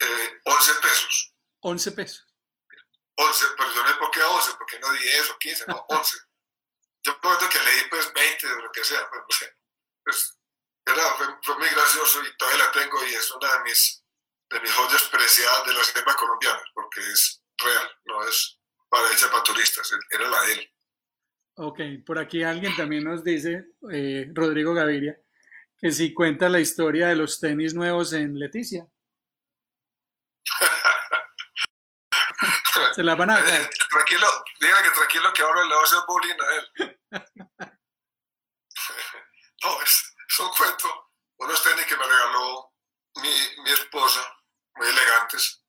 eh, 11 pesos. 11 pesos. 11, pero yo no qué 11, por qué no 10 o 15, no, [LAUGHS] 11. Yo me acuerdo que leí pues 20 o lo que sea, pues. Pues, era, fue, fue muy gracioso y todavía la tengo y es una de mis, de mis joyas preciadas de la selva colombiana, porque es real, no es para hecha para turistas, era la de él. Ok, por aquí alguien también nos dice, eh, Rodrigo Gaviria, que si cuenta la historia de los tenis nuevos en Leticia. Se la van a... Eh, [LAUGHS] tranquilo, diga que tranquilo que ahora le voy a hacer bullying a él. [LAUGHS] no, es, es un cuento. Unos tenis que me regaló mi, mi esposa, muy elegantes.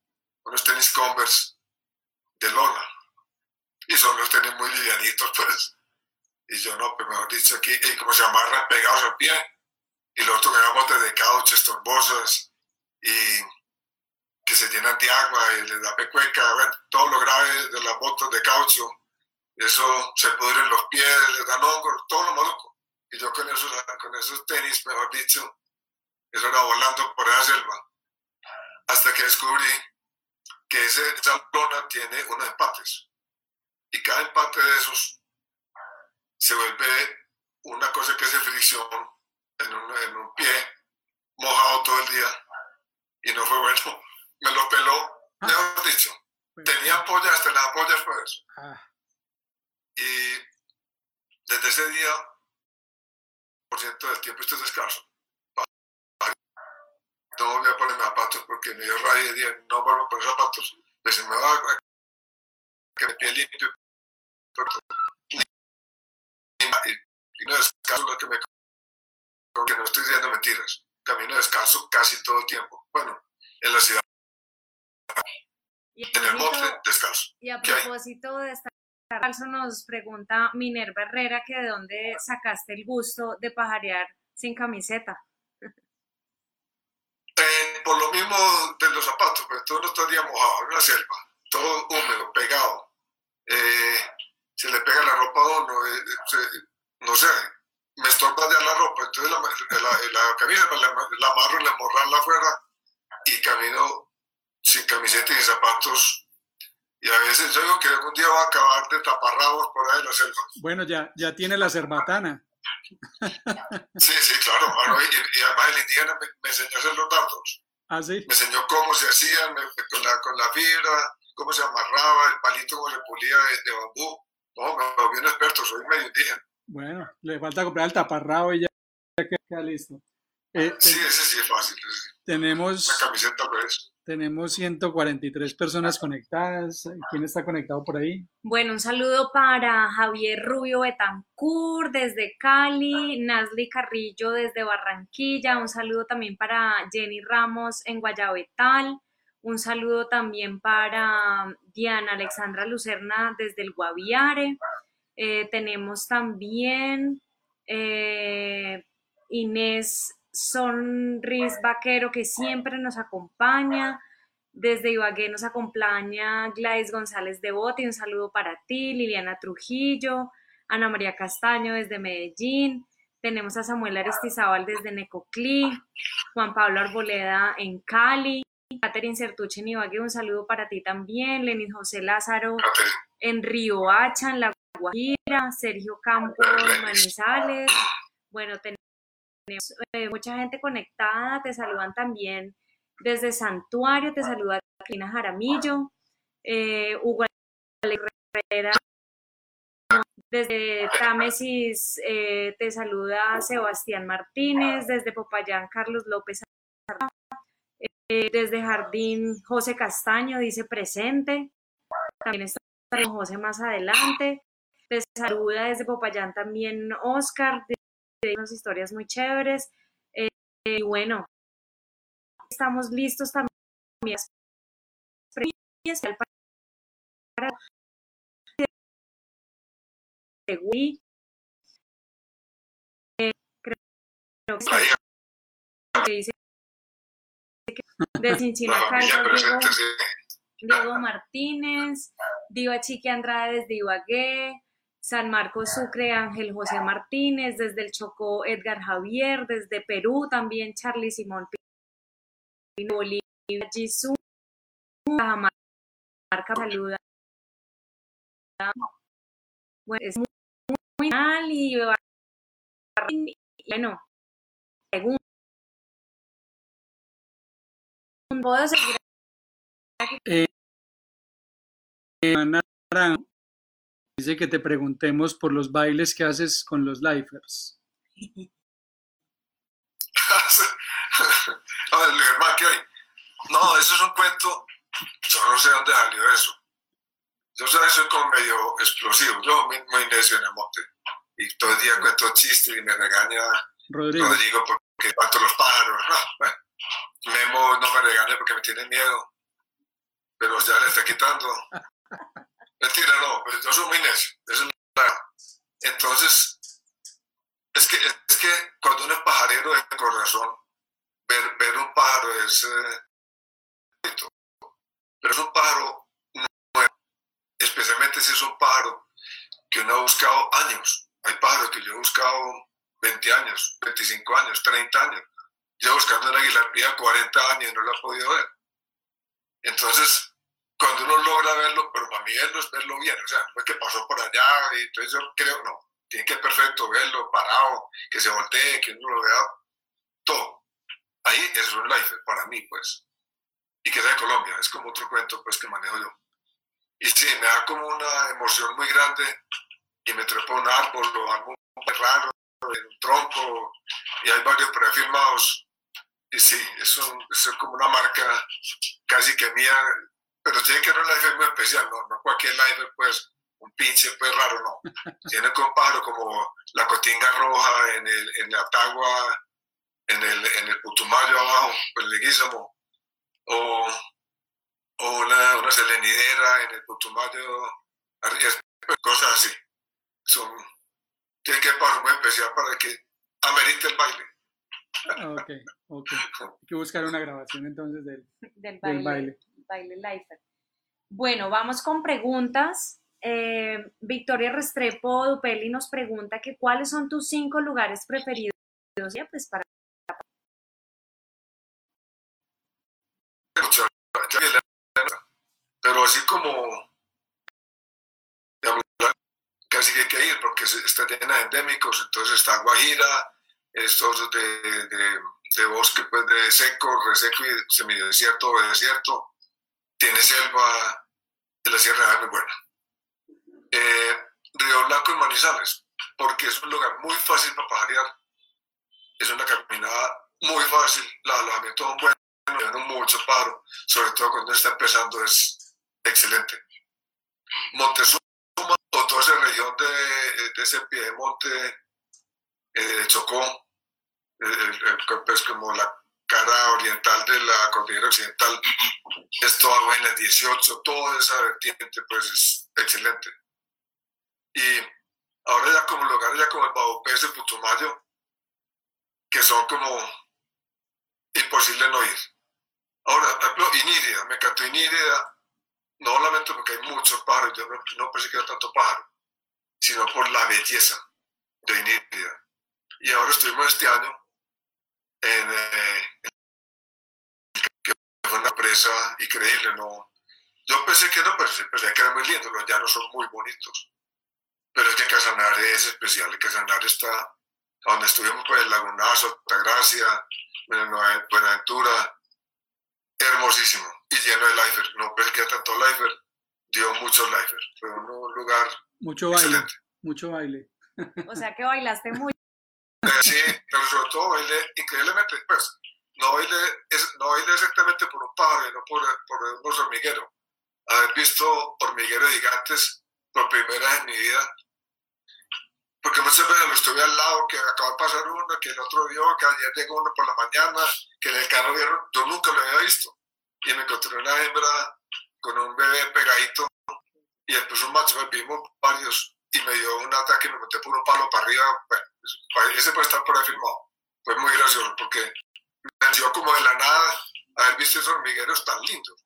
Unos tenis Converse de lona. Y son los tenis muy livianitos, pues. Y yo no, pues mejor dicho aquí, y como se amarran pegados al pie. Y los otros botes de caucho, estorbosas. Y que se llenan de agua y les da pecueca, bueno, todo lo grave de las botas de caucho, eso se pudren los pies, les dan hongos, todo lo maluco. Y yo con esos, con esos tenis, mejor dicho, eso era volando por esa selva. Hasta que descubrí que ese, esa tiene unos empates. Y cada empate de esos se vuelve una cosa que hace fricción en un, en un pie, mojado todo el día. Y no fue bueno me lo peló, mejor dicho. Tenía ampollas, hasta las ampollas pues. Ah, Y desde ese día, por ciento del tiempo estoy descalzo. No voy a ponerme zapatos porque me dio rabia y dije, no vuelvo a poner zapatos. Pues se me va a que me pie limpio. Y, no descalzo lo que me que no estoy diciendo mentiras. Camino descalzo casi todo el tiempo. Bueno, en la ciudad, Y en el monte, descalzo. y a propósito de estar descalzo, nos pregunta Minerva Herrera que de dónde sacaste el gusto de pajarear sin camiseta. Eh, por lo mismo de los zapatos, pues todo no estaría mojado, en la selva, todo húmedo, pegado. Eh, se le pega la ropa a uno, eh, se- no sé, me estorba ya la ropa, entonces la, la, la camisa me la, la amarro, la morral afuera y camino sin camiseta y sin zapatos. Y a veces yo digo que algún día va a acabar de taparrabos por ahí en la selva. bueno, ya, ya tiene la cerbatana. [LAUGHS] Sí, sí, claro, mano, y, y además el indígena me, me enseñó a hacer los dardos. Ah, sí. me enseñó cómo se hacía me- con, la, con la fibra, cómo se amarraba, el palito cómo se pulía de, de bambú. No, me volví un experto, soy medio indígena. Bueno, le falta comprar el taparrabo y ya, ya queda listo. Eh, Sí, ese sí es fácil. ese tenemos, camiseta, pues. tenemos 143 personas conectadas. ¿Quién está conectado por ahí? Bueno, un saludo para Javier Rubio Betancourt desde Cali, Nasli Carrillo desde Barranquilla, un saludo también para Jenny Ramos en Guayabetal, un saludo también para Diana Alexandra Lucerna desde el Guaviare. Eh, tenemos también eh, Inés Sonris Vaquero que siempre nos acompaña. Desde Ibagué nos acompaña Gladys González de Bote, un saludo para ti, Liliana Trujillo, Ana María Castaño desde Medellín, tenemos a Samuel Aristizábal desde Necoclí, Juan Pablo Arboleda en Cali, Catherine Sertuche en Ibagué, un saludo para ti también, Lenin José Lázaro en Río Hacha, en La Guajira, Sergio Campos Manizales. Bueno, tenemos eh, mucha gente conectada, te saludan también desde Santuario, te saluda Carolina Jaramillo, eh, Hugo Herrera, desde Támesis eh, te saluda Sebastián Martínez, desde Popayán Carlos López, eh, desde Jardín José Castaño dice presente, también está José más adelante, te saluda desde Popayán también Oscar, de unas historias muy chéveres, eh, y bueno, estamos listos también para Wii. Eh, creo que dice de Cincinnati, Diego, Diego Martínez, Diva Chique Andrade desde Ibagué, San Marcos Sucre, Ángel José Martínez, desde el Chocó, Edgar Javier, desde Perú también Charlie Simón Bolivia, Jisoo, Marca saluda. Es muy mal y, bueno, según puedo seguir eh, dice que te preguntemos por los bailes que haces con los lifers. [LAUGHS] no, eso es un cuento, yo no sé dónde salió eso. Yo soy como medio explosivo, yo muy, muy necio en el monte. Y todo el día cuento chistes y me regaña Rodrigo, Rodrigo porque cuento los pájaros. No, [LAUGHS] Memo no me regaña porque me tiene miedo, pero ya le está quitando. [LAUGHS] Mentira, no, pero yo soy muy necio. Entonces, es que, es que cuando uno es pajarero de corazón, ver, ver un pájaro es... Eh, pero es un pájaro especialmente si es un pájaro que uno ha buscado años. Hay pájaros que yo he buscado 20 años, 25 años, 30 años. Yo buscando una águila 40 años y no la he podido ver. Entonces, cuando uno logra verlo, pero para mí verlo es verlo bien, o sea, no es que pasó por allá y entonces yo creo, no, tiene que ser perfecto verlo parado, que se voltee, que uno lo vea todo. Ahí es un life para mí, pues. Y que sea Colombia, es como otro cuento pues que manejo yo. Y sí, me da como una emoción muy grande y me trepo un árbol o algo raro en un tronco y hay varios prefilmados. Y sí, es, es como una marca casi que mía, pero tiene que ser un live muy especial, no, no cualquier live, pues un pinche pues raro, no. Tiene un pájaro como la cotinga roja en, el, en la tagua, en el, en el putumayo abajo, el leguísamo, o o una, una selenidera en el Putumayo, cosas así. Son, tiene que ser muy especial para que amerite el baile. Ah, ok, ok. Hay que buscar una grabación entonces del, [LAUGHS] del baile. baile. baile Bueno, vamos con preguntas. Eh, Victoria Restrepo Dupelli nos pregunta que cuáles son tus cinco lugares preferidos pues para pero así como casi que hay que ir porque está llena de endémicos, entonces está Guajira, estos de, de, de, bosque pues de seco, reseco y semidesierto o desierto, tiene selva de la Sierra de muy buena. Eh, Río Blanco y Manizales, porque es un lugar muy fácil para pajarear, es una caminada muy fácil, el alojamiento es bueno, mucho paro, sobre todo cuando está empezando es excelente. Montezuma, o toda esa región de, de ese pie de monte eh, Chocó, pues como la cara oriental de la cordillera occidental, es toda buena, 18, toda esa vertiente pues es excelente. Y ahora ya como lugares ya como el Baupés de Putumayo, que son como imposible no ir. Ahora, por ejemplo, Iniria, me encantó Iniria, no solamente porque hay muchos pájaros, yo no, pensé que era tanto pájaro, sino por la belleza de Iniria. Y ahora estuvimos este año en, eh, que fue una empresa increíble, ¿no? yo pensé que no, pues pensé que era muy lindo, los llanos son muy bonitos. Pero es que Casanare es especial, Casanare está donde estuvimos, pues, Lagunazo, Altagracia, Buenaventura, hermosísimo y lleno de lifer. No pensé que tanto lifer, dio mucho lifer. Fue un lugar mucho baile, mucho baile. O sea que bailaste mucho. Eh, sí, pero sobre todo bailé increíblemente, pues, no bailé, no bailé exactamente por un pájaro, no por, por unos hormigueros. Haber visto hormigueros gigantes por primera vez en mi vida, porque muchas veces lo estuve al lado, que acaba de pasar uno, que el otro vio, que ayer llegó uno por la mañana, que en el carro vieron, yo nunca lo había visto. Y me encontré una hembra con un bebé pegadito, y después un macho, me vimos varios, y me dio un ataque me metí por un palo para arriba. Bueno, pues, ese puede estar por ahí filmado. Fue muy gracioso, porque dio como de la nada haber visto esos hormigueros tan lindos.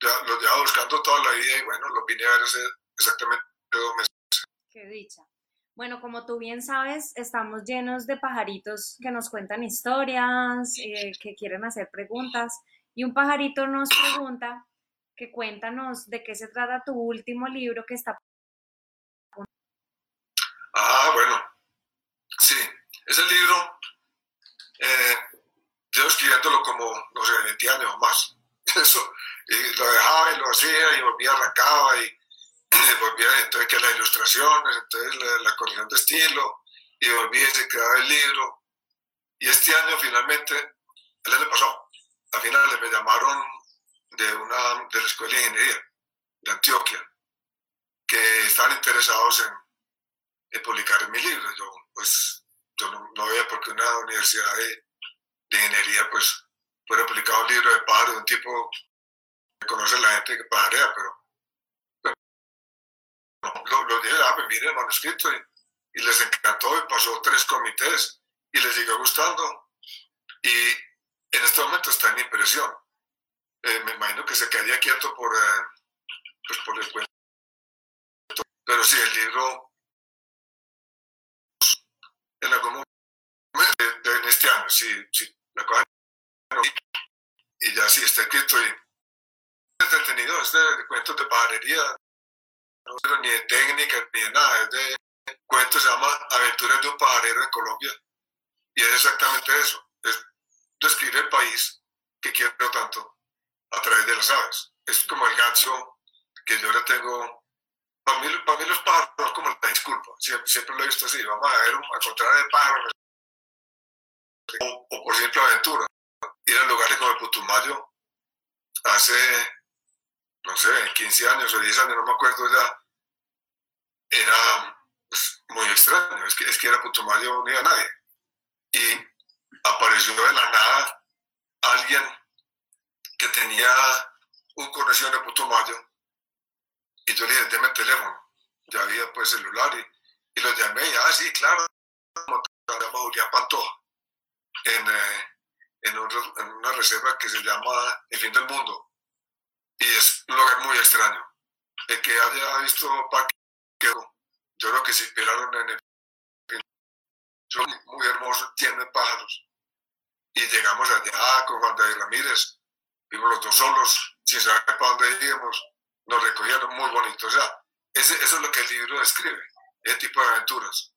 Los llevaba buscando toda la vida y bueno, los vine a ver hace exactamente dos meses. Qué dicha. Bueno, como tú bien sabes, estamos llenos de pajaritos que nos cuentan historias, eh, que quieren hacer preguntas. Y un pajarito nos pregunta que cuéntanos de qué se trata tu último libro que está. Ah, bueno. Sí, ese libro, eh, yo escribiéndolo como, no sé, 20 años o más. [LAUGHS] Eso, y lo dejaba y lo hacía y volvía, arrancaba y [CLEARS THROAT] volvía entonces que las ilustraciones, entonces la, corrección de estilo, y volví y se quedaba el libro. Y este año finalmente, el año pasado, a finales me llamaron de, una, de la Escuela de Ingeniería de Antioquia, que estaban interesados en, en publicar mi libro. Yo, pues, yo no, no veía por qué una universidad de, de ingeniería, pues, fuera publicado un libro de pájaro de un tipo que conoce la gente que pajarea, pero lo, lo dije, ah, pues miren el manuscrito y, les encantó y pasó tres comités y les siguió gustando. Y en este momento está en impresión. Eh, me imagino que se quedaría quieto por, eh, pues por el cuento. Pero sí, el libro en algún momento de, este año, sí, sí, la cosa y ya sí está escrito y entretenido, este de cuentos de pajarería, no ni de técnica ni de nada, es de cuento, se llama Aventuras de un pajarero en Colombia. Y es exactamente eso, es describir el país que quiero tanto a través de las aves. Es como el gancho que yo le tengo. Para mí, para mí los pájaros como la disculpa, siempre, siempre, lo he visto así, vamos a ver, a encontrar el pájaro. O, por ejemplo aventura, ir a lugares como el Putumayo hace no sé, 15 años o 10 años, no me acuerdo ya, era pues, muy extraño. Es que, es que era Putumayo, no iba nadie. Y apareció de la nada alguien que tenía un conexión de Putumayo y yo le dije, deme el teléfono. Ya había pues celular y, y lo llamé y, ah, sí, claro, se Julián Pantoja en, eh, en, en, una reserva que se llama El Fin del Mundo y es un lugar muy extraño. El que haya visto Parque, yo creo que se inspiraron en el son muy hermosos, tienen pájaros. Y llegamos allá con Juan David Ramírez, vimos los dos solos, sin saber para dónde íbamos, nos recogieron muy bonitos. O sea, ese, eso es lo que el libro describe, ese tipo de aventuras.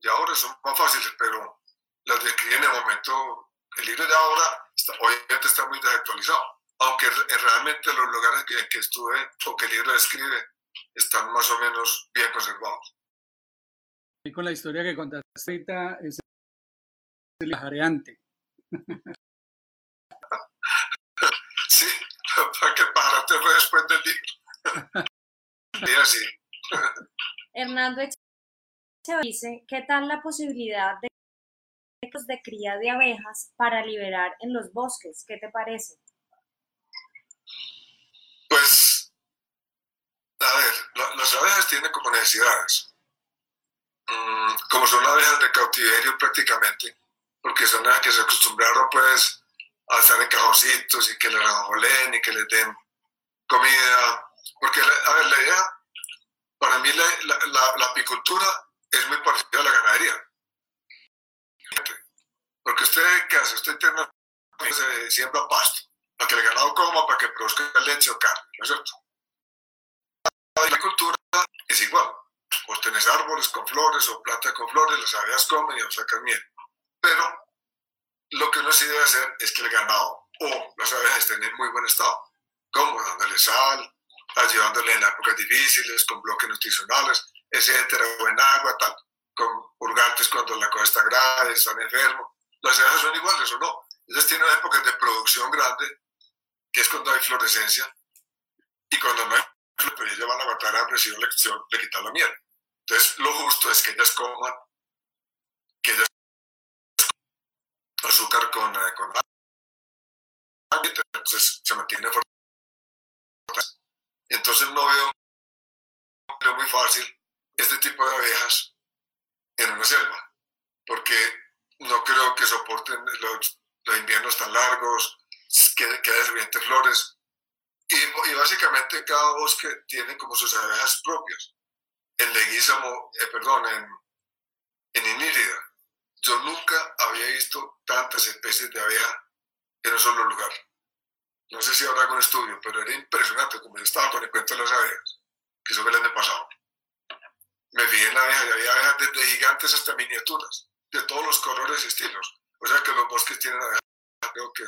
Y ahora son más fáciles, pero las describe en el momento. El libro de ahora, está, obviamente está muy desactualizado aunque realmente los lugares en que estuve o que el libro describe están más o menos bien conservados. Y con la historia que contaste ahorita es el jareante. [LAUGHS] sí, para que para te del libro. y así. Hernando dice, ¿qué tal la posibilidad de de cría de abejas para liberar en los bosques? ¿Qué te parece? Pues, a ver, las abejas tienen como necesidades. Mm, como son abejas de cautiverio prácticamente, porque son abejas que se acostumbraron pues a estar en cajoncitos y que les rajoleen y que les den comida. Porque, a ver, la idea, para mí la, apicultura es muy parecida a la ganadería. Porque usted, ¿qué hace? Usted tiene, se siembra pasto para que el ganado coma para que produzca leche o carne, ¿no es cierto? La agricultura es igual. Vos tenés árboles con flores o plantas con flores, las abejas comen y sacan miel. Pero lo que uno sí debe hacer es que el ganado o las abejas estén en muy buen estado. como Dándole sal, ayudándole en épocas difíciles, con bloques nutricionales, etcétera, buen agua, tal, con purgantes cuando la cosa está grave, están enfermos. Las abejas son iguales o no. Ellas tienen épocas de producción grande, que es cuando hay florescencia, y cuando no hay pues ellas van a matar hambre si no le, le quitan la miel. Entonces, lo justo es que ellas coman, que ellas azúcar con, eh, con entonces se mantiene fuerte. Entonces no veo, veo muy fácil este tipo de abejas en una selva, porque no creo que soporten los, los inviernos tan largos, que, que haya flores, y, y, básicamente cada bosque tiene como sus abejas propias. En Leguízamo, eh, perdón, en, en Inírida, yo nunca había visto tantas especies de abeja en un solo lugar. No sé si habrá algún estudio, pero era impresionante como yo estaba con el cuento de las abejas, que eso fue el año pasado. Me vi en la abeja y había abejas desde gigantes hasta miniaturas, de todos los colores y estilos. O sea que los bosques tienen abejas, creo que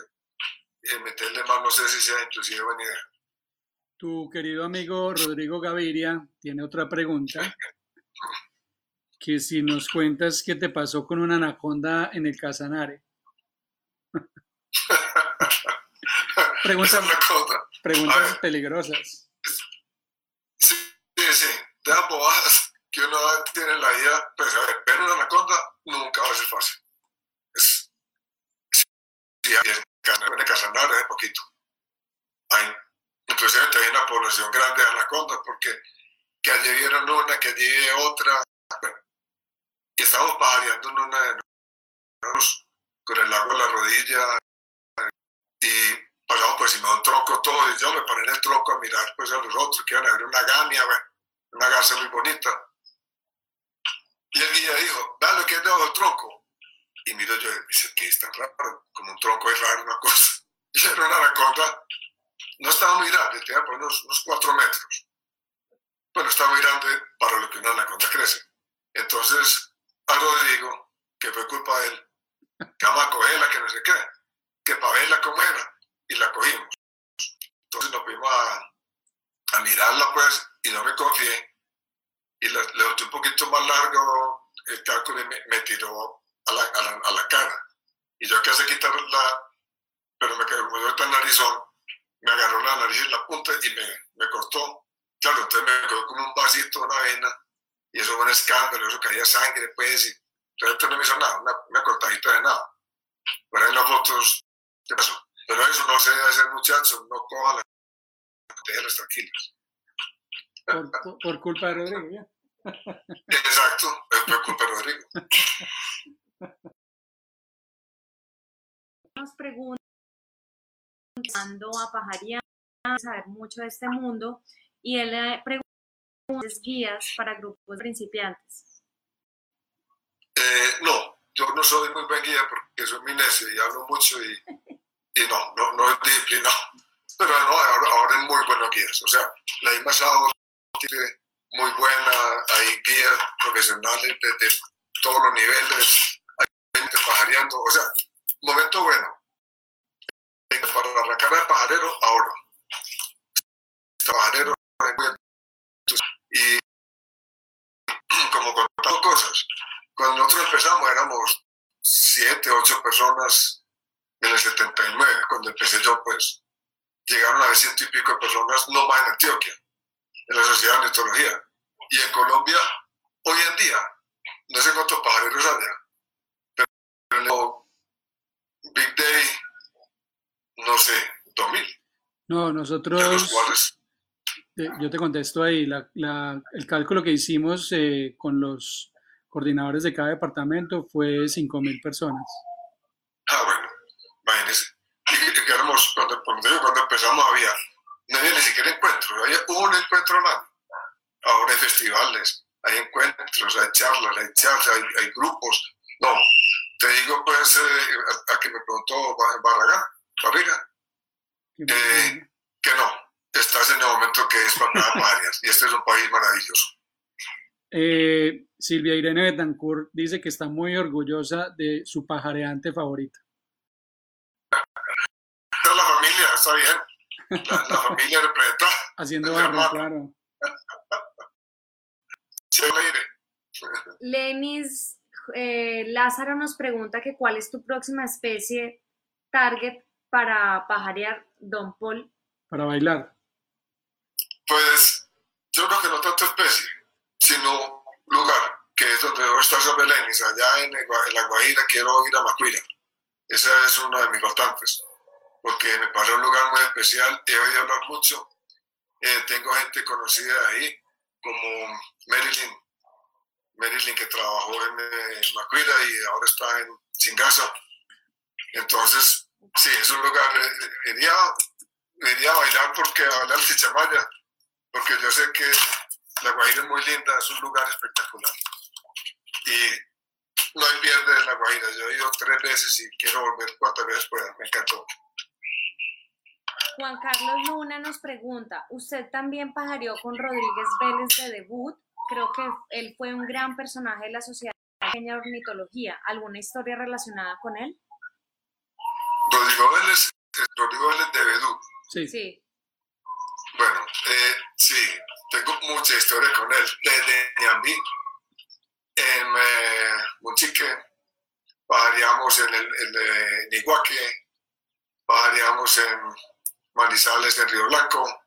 eh, meterle más no sé si sea inclusive buena idea. Tu querido amigo Rodrigo Gaviria tiene otra pregunta. [LAUGHS] que si nos cuentas qué te pasó con una anaconda en el Casanare. [LAUGHS] preguntas, preguntas peligrosas. Sí, sí, de bobadas que uno tiene en la vida, pues a ver, una anaconda nunca va a ser fácil. Es, sí, en el Casanare hace poquito. Hay, inclusive hay una población grande de anacondas porque que allí vieron una, que allí otra. Bueno, y estábamos pajareando en una de con el lago en la rodilla y pasamos por encima de un tronco todo y yo me paré en el tronco a mirar pues a los otros que iban a ver una gamia, una garza muy bonita. Y el guía dijo, dale que es debajo del tronco. Y miro yo y dice, ¿qué es tan raro? Como un tronco es raro, una cosa. [LAUGHS] Y era una anaconda, no estaba muy grande, tenía por unos, unos cuatro metros. Bueno, estaba muy grande para lo que una anaconda crece. Entonces a Rodrigo, que fue culpa de él, que vamos a cogerla, que no sé qué, que para verla cómo era, y la cogimos. Entonces nos fuimos a, a mirarla, pues, y no me confié, y le, le un poquito más largo el cálculo y me, me tiró a la, a, la, a la, cara. Y yo quise quitarla, pero me quedó muy tan narizón, me agarró la nariz en la punta y me, me cortó. Claro, entonces me quedó como un vasito, una vena, y eso fue un escándalo, eso caía sangre, pues, y realmente no me hizo nada, una, una cortadita de nada. Pero hay las fotos de eso. Pero eso no se debe hacer, muchachos, no cojan las déjenlas tranquilas. Por, por, culpa de Rodrigo, ¿ya? Exacto, es por culpa de Rodrigo. Nos preguntan a Pajaría saber mucho de este mundo y él le pregunta guías para grupos principiantes? Eh, no, yo no soy muy buen guía porque soy muy y hablo mucho y, no, no, no es disciplinado. Pero no, ahora, es muy buenos guías. O sea, la sábado tiene muy buena, hay guías profesionales de, todos los niveles, hay gente pajareando, o sea, momento bueno. Para arrancar el pajarero, ahora. Pajarero y como contando cosas. Cuando nosotros empezamos éramos siete, ocho personas en el 79, cuando empecé yo, pues llegaron a ver ciento y pico de personas, no más en Antioquia, en la Sociedad de Ornitología. Y en Colombia, hoy en día, no sé cuántos pajareros había, pero Big Day, no sé, 2000. No, nosotros... De los cuales yo te contesto ahí, la, la, el cálculo que hicimos eh, con los coordinadores de cada departamento fue 5.000 personas. Ah, bueno, imagínense. Que éramos, cuando, cuando empezamos había, no había ni siquiera encuentros, había un encuentro al año. Ahora hay festivales, hay encuentros, hay charlas, hay charlas, hay, hay grupos. No, te digo pues, eh, a, a, que me preguntó Barragán, Barriga, eh, que no, estás en el momento que es para varias y este es un país maravilloso. Eh, Silvia Irene Betancourt dice que está muy orgullosa de su pajareante favorito. La familia, está bien. La, familia representa. Haciendo barro, claro. Lenis eh, Lázaro nos pregunta que cuál es tu próxima especie target para pajarear Don Paul. Para bailar. Pues yo creo que no tanto especie, sino lugar, que es donde está sobre Lenis, allá en, La Guajira, quiero ir a Macuira. Ese es uno de mis bastantes, porque me parece un lugar muy especial, he oído hablar mucho, eh, tengo gente conocida ahí, como Marilyn, Marilyn que trabajó en Macuira y ahora está en Chingasa. Entonces, sí, es un lugar, eh, iría a bailar porque a bailar chichamaya, porque yo sé que La Guajira es muy linda, es un lugar espectacular. Y no hay pierde en La Guajira, yo he ido tres veces y quiero volver cuantas veces pueda, me encantó. Juan Carlos Luna nos pregunta, ¿usted también pajareó con Rodríguez Vélez de debut? Creo que él fue un gran personaje de la sociedad de ornitología. ¿Alguna historia relacionada con él? Rodrigo Vélez, Rodrigo Vélez de debut. Sí. sí. Bueno, eh, sí, tengo mucha historia con él. Desde Ñambí, en eh, Munchique, pajareamos en el, el eh, Niguaque, pajareamos en Manizales en Río Blanco.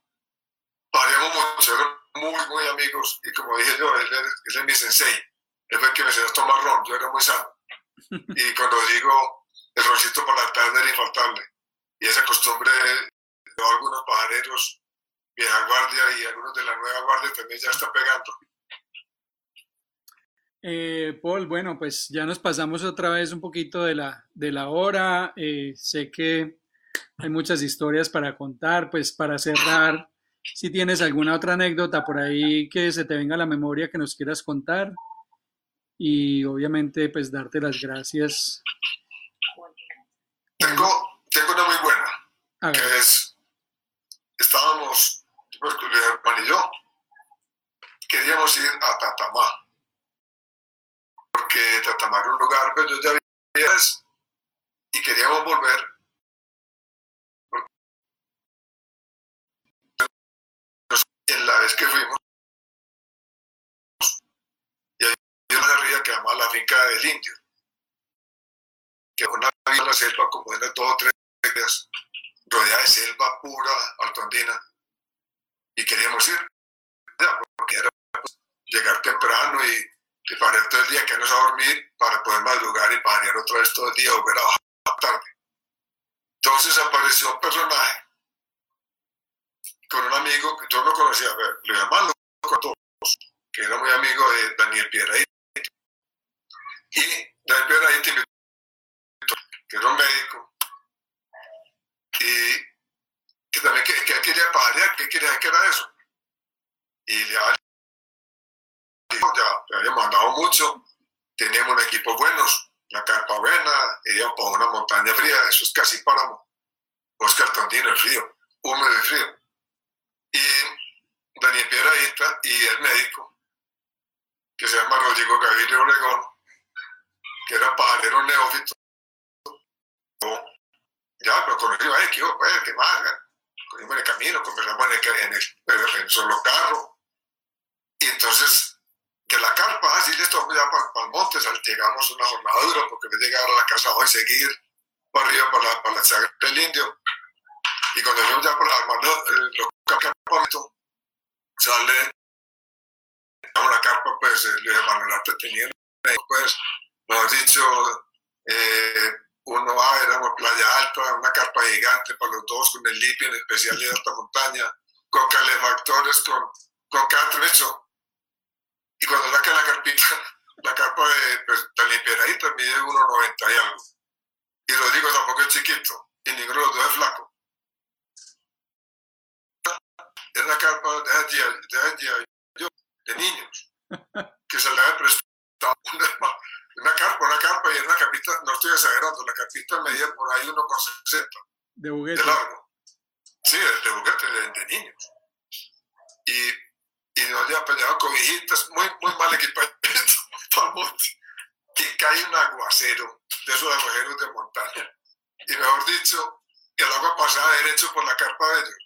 Paríamos mucho, eran muy, muy amigos y como dije yo, él, es mi sensei. Él fue el que me enseñó a tomar ron, yo era muy sano. [LAUGHS] Y cuando digo el roncito por la tarde era infaltable. Y esa costumbre de algunos pajareros, vieja guardia y algunos de la nueva guardia también ya está pegando. Eh, Paul, bueno, pues ya nos pasamos otra vez un poquito de la, de la hora. Eh, sé que hay muchas historias para contar, pues para cerrar, si tienes alguna otra anécdota por ahí que se te venga a la memoria que nos quieras contar y obviamente pues darte las gracias. Tengo, tengo una muy buena, que es, estábamos, pues, hermano y yo, queríamos ir a Tatamá, porque Tatamá era un lugar, pues yo ya había y queríamos volver. En la vez que fuimos, y hay una ría que llama la finca del indio, que una la selva como de todo tres días, rodeada de selva pura, altondina, y queríamos ir, porque era pues, llegar temprano y, y parar todo el día, quedarnos a dormir para poder madrugar y parar otra vez todo el día, volver a bajar tarde. Entonces apareció un personaje con un amigo que yo no conocía, lo llamaba con todos, que era muy amigo de Daniel Pierre Y Daniel Pierre que era un médico, y que también que, que quería pajarear, que quería que era eso. Y le ya, ya habíamos andado mucho, teníamos un equipo buenos, la carpa buena, íbamos por una montaña fría, eso es casi páramo. Oscar Tondino, el frío, húmedo y frío y Daniel Piedradita y el médico, que se llama Rodrigo Gaviria Oregón, que era pajarero neófito. Ya, pero conocimos, ay, ¿qué, pues, ¿qué más? En el camino, conversamos en el, en el, solo carro. Y entonces, que la carpa, así les tocó ya para, para el monte, llegamos una jornada dura, porque me llegar a la casa hoy, seguir para arriba, para la, para la del Indio. Y cuando fuimos ya la eh, los campamento, sale una carpa, pues Luis Manuel Arte tenía, pues, nos dicho, eh, uno va, éramos Playa Alta, una carpa gigante para los dos, con el lipi en especial de alta montaña, con calefactores, con, con cada. Y cuando saca la carpita, [LAUGHS] la carpa de pues, tan limpiadita mide 1,90 y algo. Y Rodrigo tampoco es chiquito, y ninguno de los dos es flaco. es la carpa de, de, de niños, que se le había prestado [LAUGHS] Una carpa, una carpa y en la capista, no estoy exagerando, la capista medía por ahí 1,60. De juguete. De largo. Sí, de, juguete, de, niños. Y, y nos había peleado con hijitas muy, muy mal equipamiento, [LAUGHS] para monte, que cae un aguacero, de esos agujeros de montaña. Y mejor dicho, el agua pasaba derecho por la carpa de ellos.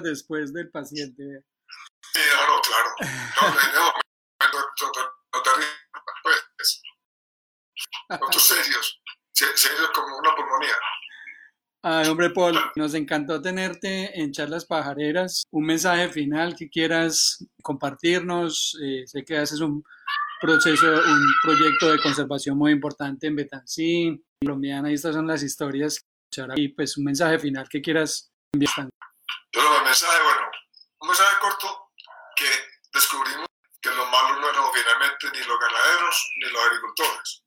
Después del paciente sí no, claro no, no, no, no te ríes pues otros [LAUGHS] serios serios como una pulmonía Ay, hombre, Paul, nos encantó tenerte en Charlas Pajareras. Un mensaje final que quieras compartirnos. Eh, sé que haces un proceso, un proyecto de conservación muy importante en Betancí, colombiana, y estas son las historias. Y pues un mensaje final que quieras enviar. Pero el mensaje, bueno, un mensaje corto que descubrimos que los malos no eran finalmente ni los ganaderos ni los agricultores.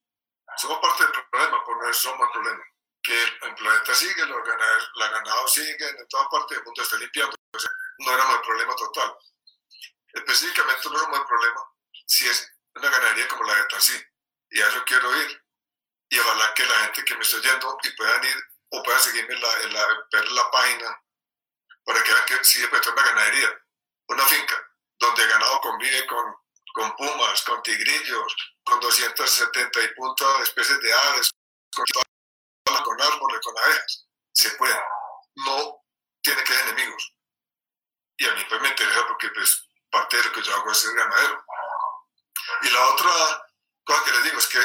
Somos parte del problema, por no somos el problema que el planeta sigue, los ganaderos, la ganado sigue, en toda parte del mundo está limpiando. no éramos el problema total. Específicamente no éramos el problema si es una ganadería como la de Tansí. Y a eso quiero ir. Y ojalá que la gente que me está oyendo y puedan ir o puedan seguirme en la, en la, ver la página para que vean que sí es una ganadería, una finca donde el ganado convive con, con pumas, con tigrillos, con 270 y puntos especies de aves, con con árboles, con abejas. Se puede. No tiene que ser enemigos. Y a mí pues me interesa porque pues parte de lo que yo hago es ser ganadero. Y la otra cosa que les digo es que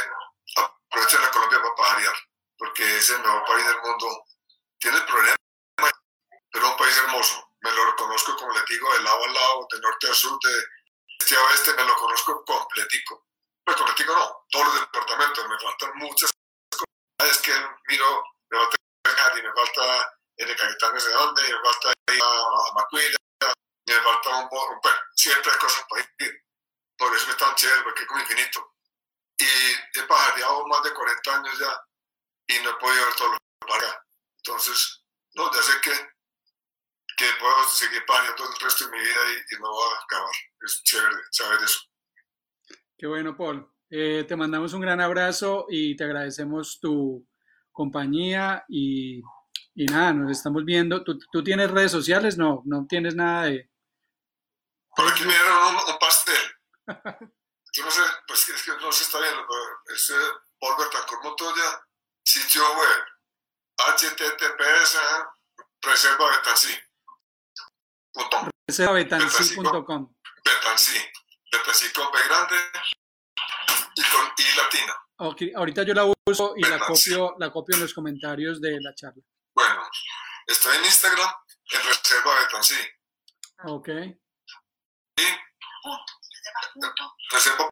aprovechen la Colombia para pajarear, porque es el mejor país del mundo. Tiene problemas, pero un país hermoso. Me lo reconozco, como les digo, de lado a lado, de norte a sur, de este a oeste, me lo conozco completico. Pues completico no, todos los departamentos, me faltan muchas es que miro, me falta y me falta el Caquetán de dónde, y me falta ir a, Macuila, me falta un poco, bueno, siempre hay cosas para ir. Por eso es tan chévere, porque es como infinito. Y he pajareado más de 40 años ya y no he podido ver todo lo que para Entonces, no, ya sé que, que puedo seguir pajareando el resto de mi vida y, y no va a acabar. Es chévere saber eso. Qué bueno, Paul. Eh, te mandamos un gran abrazo y te agradecemos tu compañía y, y nada, nos estamos viendo. ¿Tú, ¿Tú, tienes redes sociales? No, no tienes nada de... Por aquí me dieron un, un pastel. [LAUGHS] Yo no sé, pues es que no se está viendo, pero es Paul Bertancor Montoya, sitio web, https reserva Betancí. Reservabetancí.com. Betancí. Betancí con B grande, y, con, y latina. Okay, ahorita yo la uso y la copio, la copio en los comentarios de la charla. Bueno, estoy en Instagram en Reserva Betancí. Ok. Y Reserva.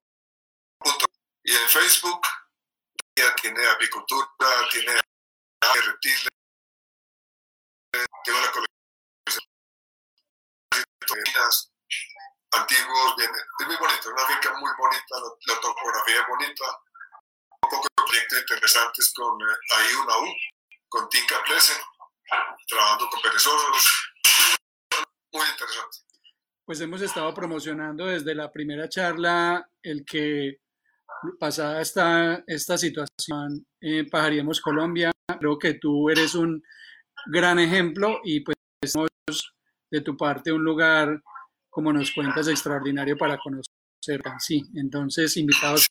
Y en Facebook ya tiene apicultura, tiene reptiles, tiene una colección antiguos, bien, es muy bonito, una finca muy bonita, la, la, topografía es bonita, un poco de proyectos interesantes con eh, ahí una U, con Tinka Plese, trabajando con perezosos, muy interesante. pues hemos estado promocionando desde la primera charla el que pasada esta, esta situación en Pajaríamos Colombia, creo que tú eres un gran ejemplo y pues de tu parte un lugar, como nos cuentas, extraordinario para conocer sí Entonces, invitados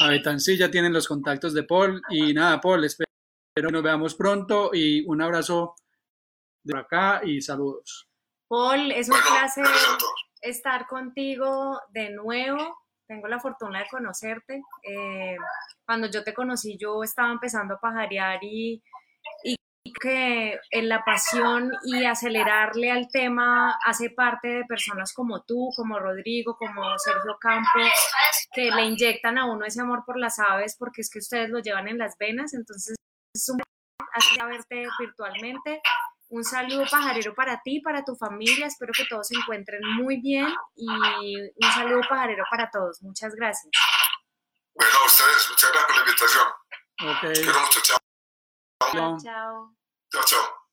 a Betancí, ya tienen los contactos de Paul y nada, Paul, espero que nos veamos pronto y un abrazo de acá y saludos. Paul, es un placer estar contigo de nuevo. Tengo la fortuna de conocerte. Eh, cuando yo te conocí, yo estaba empezando a pajarear y que en la pasión y acelerarle al tema hace parte de personas como tú, como Rodrigo, como Sergio Campos, que le inyectan a uno ese amor por las aves porque es que ustedes lo llevan en las venas. Entonces, es un placer verte virtualmente. Un saludo pajarero para ti, para tu familia. Espero que todos se encuentren muy bien y un saludo pajarero para todos. Muchas gracias. Bueno, ustedes, muchas gracias por la invitación. Ok. Quiero mucho, chao. Chao. chao. Chao, chao.